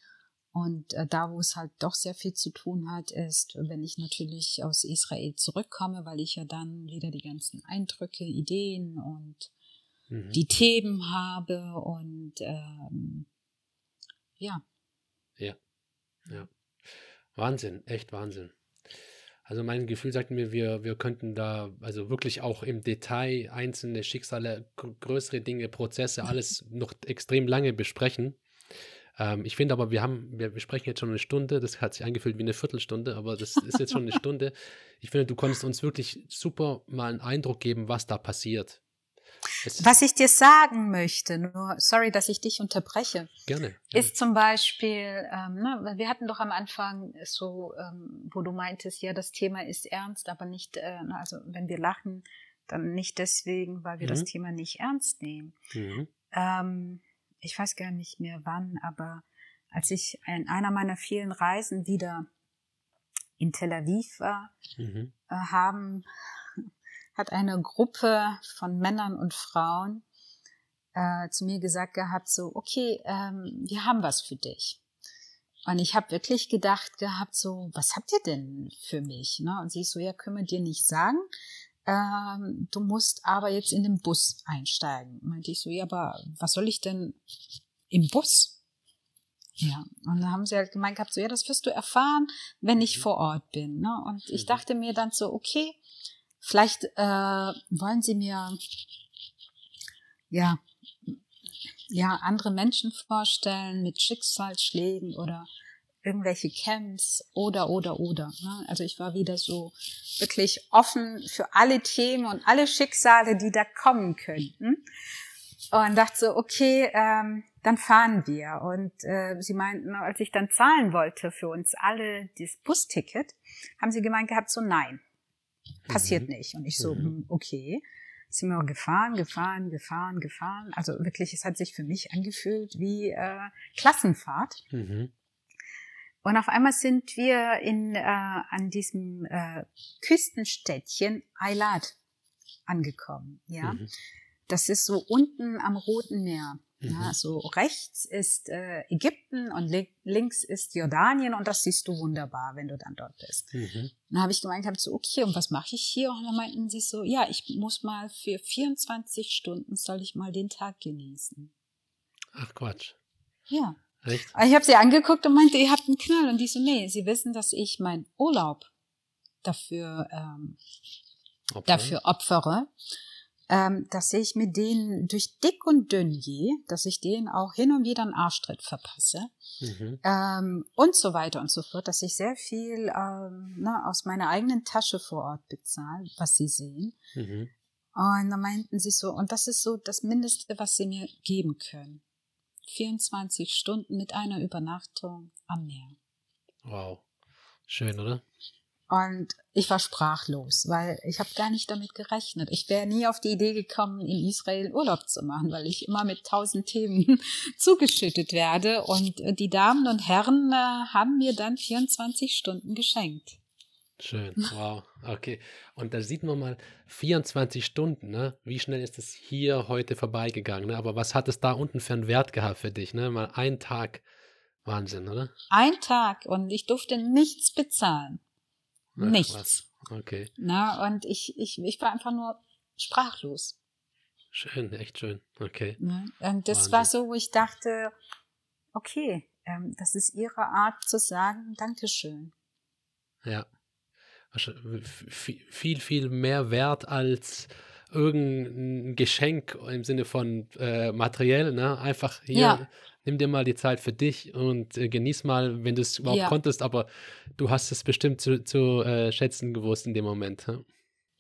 Und äh, da, wo es halt doch sehr viel zu tun hat, ist, wenn ich natürlich aus Israel zurückkomme, weil ich ja dann wieder die ganzen Eindrücke, Ideen und mhm. die Themen habe und ähm, ja. Ja, ja. Wahnsinn, echt Wahnsinn. Also mein Gefühl sagt mir, wir, wir könnten da also wirklich auch im Detail einzelne Schicksale, größere Dinge, Prozesse, alles noch extrem lange besprechen. Ähm, ich finde aber, wir haben, wir, wir sprechen jetzt schon eine Stunde, das hat sich angefühlt wie eine Viertelstunde, aber das ist jetzt schon eine Stunde. Ich finde, du konntest uns wirklich super mal einen Eindruck geben, was da passiert. Was ich dir sagen möchte, nur sorry, dass ich dich unterbreche, gerne, gerne. ist zum Beispiel, ähm, ne, wir hatten doch am Anfang so, ähm, wo du meintest, ja, das Thema ist ernst, aber nicht, äh, also wenn wir lachen, dann nicht deswegen, weil wir mhm. das Thema nicht ernst nehmen. Mhm. Ähm, ich weiß gar nicht mehr wann, aber als ich in einer meiner vielen Reisen wieder in Tel Aviv war, mhm. äh, haben hat eine Gruppe von Männern und Frauen äh, zu mir gesagt gehabt, so, okay, ähm, wir haben was für dich. Und ich habe wirklich gedacht gehabt, so, was habt ihr denn für mich? Ne? Und sie so, ja, können wir dir nicht sagen. Ähm, du musst aber jetzt in den Bus einsteigen. Meinte ich so, ja, aber was soll ich denn im Bus? Ja, und dann haben sie halt gemeint gehabt, so, ja, das wirst du erfahren, wenn ich mhm. vor Ort bin. Ne? Und ich mhm. dachte mir dann so, okay, Vielleicht äh, wollen Sie mir ja, ja andere Menschen vorstellen mit Schicksalsschlägen oder irgendwelche Camps oder oder oder. Ne? Also ich war wieder so wirklich offen für alle Themen und alle Schicksale, die da kommen könnten. Und dachte so, okay, ähm, dann fahren wir. Und äh, sie meinten, als ich dann zahlen wollte für uns alle das Busticket, haben sie gemeint gehabt, so nein, Passiert mhm. nicht. Und ich so, mhm. Hm, okay. Sind wir gefahren, gefahren, gefahren, gefahren. Also wirklich, es hat sich für mich angefühlt wie äh, Klassenfahrt. Mhm. Und auf einmal sind wir in, äh, an diesem äh, Küstenstädtchen Eilat angekommen. Ja, mhm. das ist so unten am Roten Meer. Mhm. Ja, so rechts ist äh, Ägypten und li links ist Jordanien und das siehst du wunderbar, wenn du dann dort bist. Mhm. Dann habe ich gemeint, hab so, okay, und was mache ich hier? Und dann meinten sie so, ja, ich muss mal für 24 Stunden soll ich mal den Tag genießen. Ach Quatsch. Ja. Echt? Ich habe sie angeguckt und meinte, ihr habt einen Knall. Und die so, nee, sie wissen, dass ich meinen Urlaub dafür, ähm, dafür opfere ähm, dass ich mit denen durch dick und dünn je, dass ich denen auch hin und wieder einen Arschtritt verpasse mhm. ähm, und so weiter und so fort, dass ich sehr viel ähm, ne, aus meiner eigenen Tasche vor Ort bezahle, was sie sehen. Mhm. Und dann meinten sie so, und das ist so das Mindeste, was sie mir geben können. 24 Stunden mit einer Übernachtung am Meer. Wow. Schön, oder? Und ich war sprachlos, weil ich habe gar nicht damit gerechnet. Ich wäre nie auf die Idee gekommen, in Israel Urlaub zu machen, weil ich immer mit tausend Themen zugeschüttet werde. Und äh, die Damen und Herren äh, haben mir dann 24 Stunden geschenkt. Schön, wow, okay. Und da sieht man mal 24 Stunden, ne? Wie schnell ist es hier heute vorbeigegangen, ne? Aber was hat es da unten für einen Wert gehabt für dich, ne? Mal ein Tag, Wahnsinn, oder? Ein Tag und ich durfte nichts bezahlen. Ach, nichts. Was. Okay. Na, und ich, ich, ich war einfach nur sprachlos. Schön, echt schön. Okay. Ja, und das Wahnsinn. war so, wo ich dachte, okay, ähm, das ist ihre Art zu sagen, Dankeschön. Ja. Viel, viel mehr wert als irgendein Geschenk im Sinne von äh, materiell, ne? Einfach hier, ja nimm dir mal die Zeit für dich und äh, genieß mal, wenn du es überhaupt ja. konntest, aber du hast es bestimmt zu, zu äh, schätzen gewusst in dem Moment. Hm?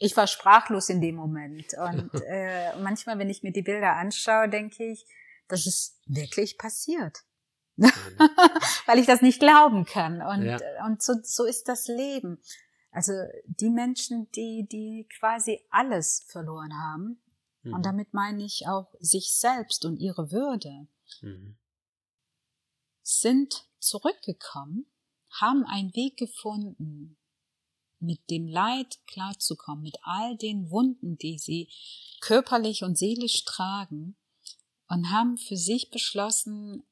ich war sprachlos in dem Moment. Und äh, manchmal, wenn ich mir die Bilder anschaue, denke ich, das ist wirklich passiert. Weil ich das nicht glauben kann. Und, ja. und so, so ist das Leben. Also die Menschen, die, die quasi alles verloren haben, mhm. und damit meine ich auch sich selbst und ihre Würde, mhm. sind zurückgekommen, haben einen Weg gefunden, mit dem Leid klarzukommen, mit all den Wunden, die sie körperlich und seelisch tragen, und haben für sich beschlossen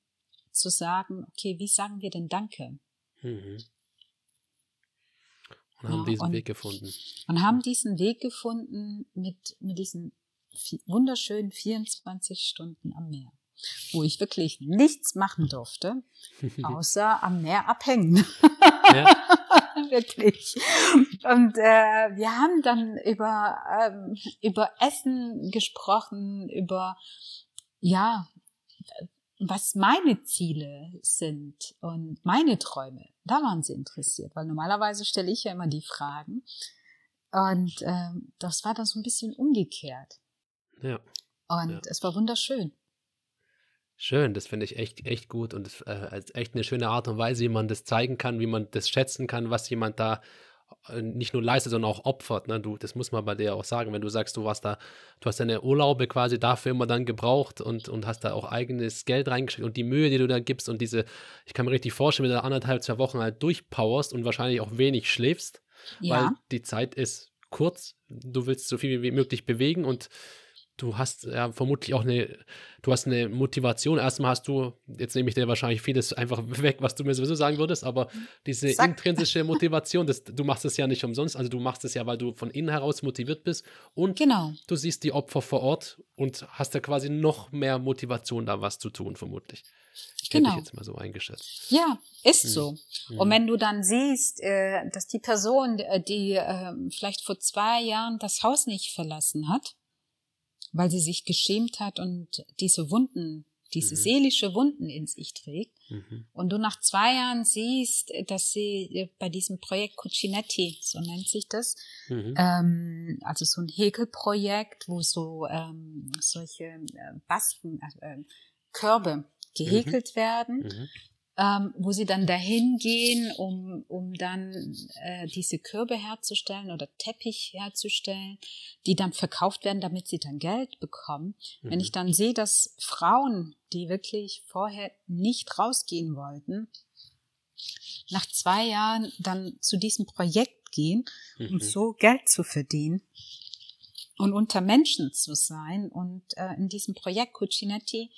zu sagen, okay, wie sagen wir denn Danke? Mhm. Und haben ja, diesen und, Weg gefunden. Und haben diesen Weg gefunden mit, mit diesen wunderschönen 24 Stunden am Meer wo ich wirklich nichts machen durfte, außer am Meer abhängen. Ja. wirklich. Und äh, wir haben dann über, ähm, über Essen gesprochen, über, ja, was meine Ziele sind und meine Träume. Da waren sie interessiert, weil normalerweise stelle ich ja immer die Fragen. Und ähm, das war dann so ein bisschen umgekehrt. Ja. Und ja. es war wunderschön. Schön, das finde ich echt, echt gut und äh, echt eine schöne Art und Weise, wie man das zeigen kann, wie man das schätzen kann, was jemand da nicht nur leistet, sondern auch opfert. Ne? Du, das muss man bei dir auch sagen. Wenn du sagst, du warst da, du hast deine Urlaube quasi dafür immer dann gebraucht und, und hast da auch eigenes Geld reingesteckt und die Mühe, die du da gibst und diese, ich kann mir richtig vorstellen, wenn du da anderthalb, zwei Wochen halt durchpowerst und wahrscheinlich auch wenig schläfst, ja. weil die Zeit ist kurz. Du willst so viel wie möglich bewegen und du hast ja vermutlich auch eine, du hast eine Motivation. Erstmal hast du, jetzt nehme ich dir wahrscheinlich vieles einfach weg, was du mir sowieso sagen würdest, aber diese Sag. intrinsische Motivation, das, du machst es ja nicht umsonst, also du machst es ja, weil du von innen heraus motiviert bist und genau. du siehst die Opfer vor Ort und hast ja quasi noch mehr Motivation, da was zu tun, vermutlich. Genau. Hätte ich jetzt mal so eingeschätzt. Ja, ist hm. so. Hm. Und wenn du dann siehst, äh, dass die Person, äh, die äh, vielleicht vor zwei Jahren das Haus nicht verlassen hat, weil sie sich geschämt hat und diese Wunden, diese mhm. seelische Wunden in sich trägt. Mhm. Und du nach zwei Jahren siehst, dass sie äh, bei diesem Projekt Cucinetti, so nennt sich das, mhm. ähm, also so ein Häkelprojekt, wo so ähm, solche äh, Basken, äh, Körbe gehäkelt mhm. werden mhm ähm, wo sie dann dahin gehen, um, um dann äh, diese Körbe herzustellen oder Teppich herzustellen, die dann verkauft werden, damit sie dann Geld bekommen. Mhm. Wenn ich dann sehe, dass Frauen, die wirklich vorher nicht rausgehen wollten, nach zwei Jahren dann zu diesem Projekt gehen, um mhm. so Geld zu verdienen und unter Menschen zu sein und äh, in diesem Projekt Cucinetti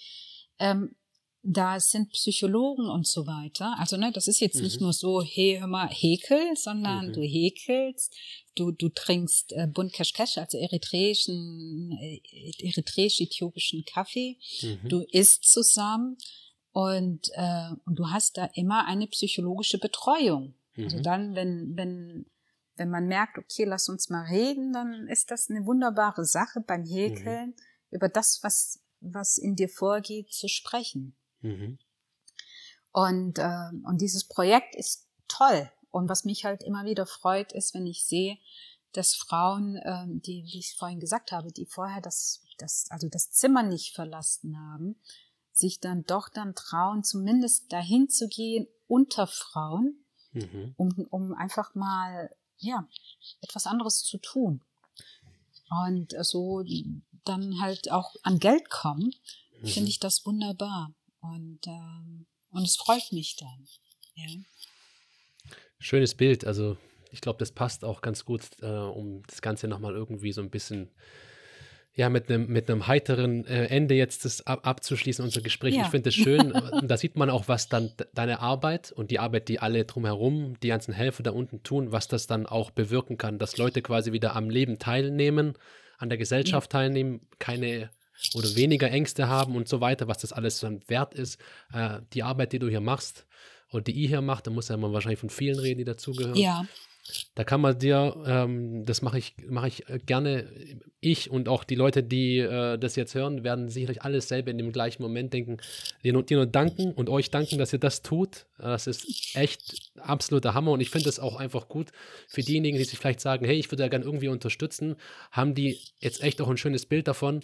ähm, da sind Psychologen und so weiter. Also ne, das ist jetzt mhm. nicht nur so, hey, hör mal, häkel, sondern mhm. du häkelst, du, du trinkst äh, Bun Keshkesh, also eritreischen, äh, eritreisch-äthiopischen Kaffee, mhm. du isst zusammen und, äh, und du hast da immer eine psychologische Betreuung. Also mhm. dann, wenn, wenn, wenn man merkt, okay, lass uns mal reden, dann ist das eine wunderbare Sache beim Häkeln, mhm. über das, was, was in dir vorgeht, zu sprechen. Mhm. Und, äh, und dieses Projekt ist toll. Und was mich halt immer wieder freut, ist, wenn ich sehe, dass Frauen, äh, die, wie ich vorhin gesagt habe, die vorher das, das, also das Zimmer nicht verlassen haben, sich dann doch dann trauen, zumindest dahin zu gehen unter Frauen, mhm. um, um einfach mal, ja, etwas anderes zu tun. Und so dann halt auch an Geld kommen, mhm. finde ich das wunderbar. Und, ähm, und es freut mich dann. Ja. Schönes Bild. Also ich glaube, das passt auch ganz gut, äh, um das Ganze nochmal irgendwie so ein bisschen ja, mit einem mit heiteren äh, Ende jetzt das ab, abzuschließen, unser Gespräch. Ja. Ich finde es schön. da sieht man auch, was dann deine Arbeit und die Arbeit, die alle drumherum, die ganzen Helfer da unten tun, was das dann auch bewirken kann, dass Leute quasi wieder am Leben teilnehmen, an der Gesellschaft ja. teilnehmen, keine oder weniger Ängste haben und so weiter, was das alles dann wert ist. Äh, die Arbeit, die du hier machst oder die ihr hier macht, da muss ja man wahrscheinlich von vielen reden, die dazugehören. Ja. Da kann man dir, ähm, das mache ich, mache ich äh, gerne, ich und auch die Leute, die äh, das jetzt hören, werden sicherlich alles selber in dem gleichen Moment denken, dir nur, dir nur danken und euch danken, dass ihr das tut. Das ist echt absoluter Hammer und ich finde es auch einfach gut für diejenigen, die sich vielleicht sagen, hey, ich würde ja gerne irgendwie unterstützen, haben die jetzt echt auch ein schönes Bild davon.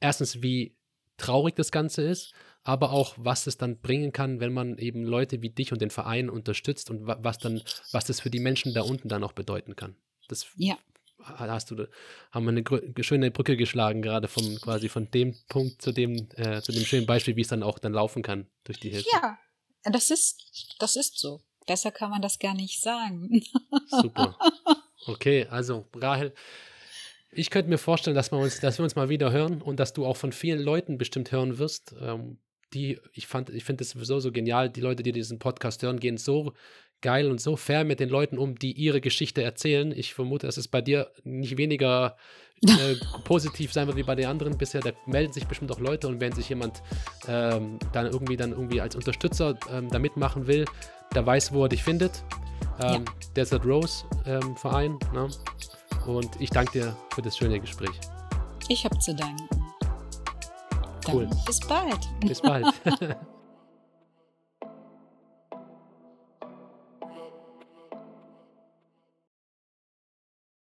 Erstens, wie traurig das Ganze ist, aber auch, was es dann bringen kann, wenn man eben Leute wie dich und den Verein unterstützt und was dann, was das für die Menschen da unten dann auch bedeuten kann. Das ja. hast du, haben wir eine schöne Brücke geschlagen, gerade vom quasi von dem Punkt zu dem, äh, zu dem schönen Beispiel, wie es dann auch dann laufen kann durch die Hilfe. Ja, das ist, das ist so. Besser kann man das gar nicht sagen. Super. Okay, also Rahel, ich könnte mir vorstellen, dass wir, uns, dass wir uns mal wieder hören und dass du auch von vielen Leuten bestimmt hören wirst, ähm, die, ich fand, ich finde es sowieso so genial, die Leute, die diesen Podcast hören, gehen so geil und so fair mit den Leuten um, die ihre Geschichte erzählen. Ich vermute, dass es bei dir nicht weniger äh, positiv sein wird wie bei den anderen bisher. Da melden sich bestimmt auch Leute und wenn sich jemand ähm, dann irgendwie dann irgendwie als Unterstützer ähm, da mitmachen will, der weiß, wo er dich findet. Ähm, ja. Desert Rose ähm, Verein. Ne? Und ich danke dir für das schöne Gespräch. Ich habe zu danken. Cool. Dann bis bald. Bis bald.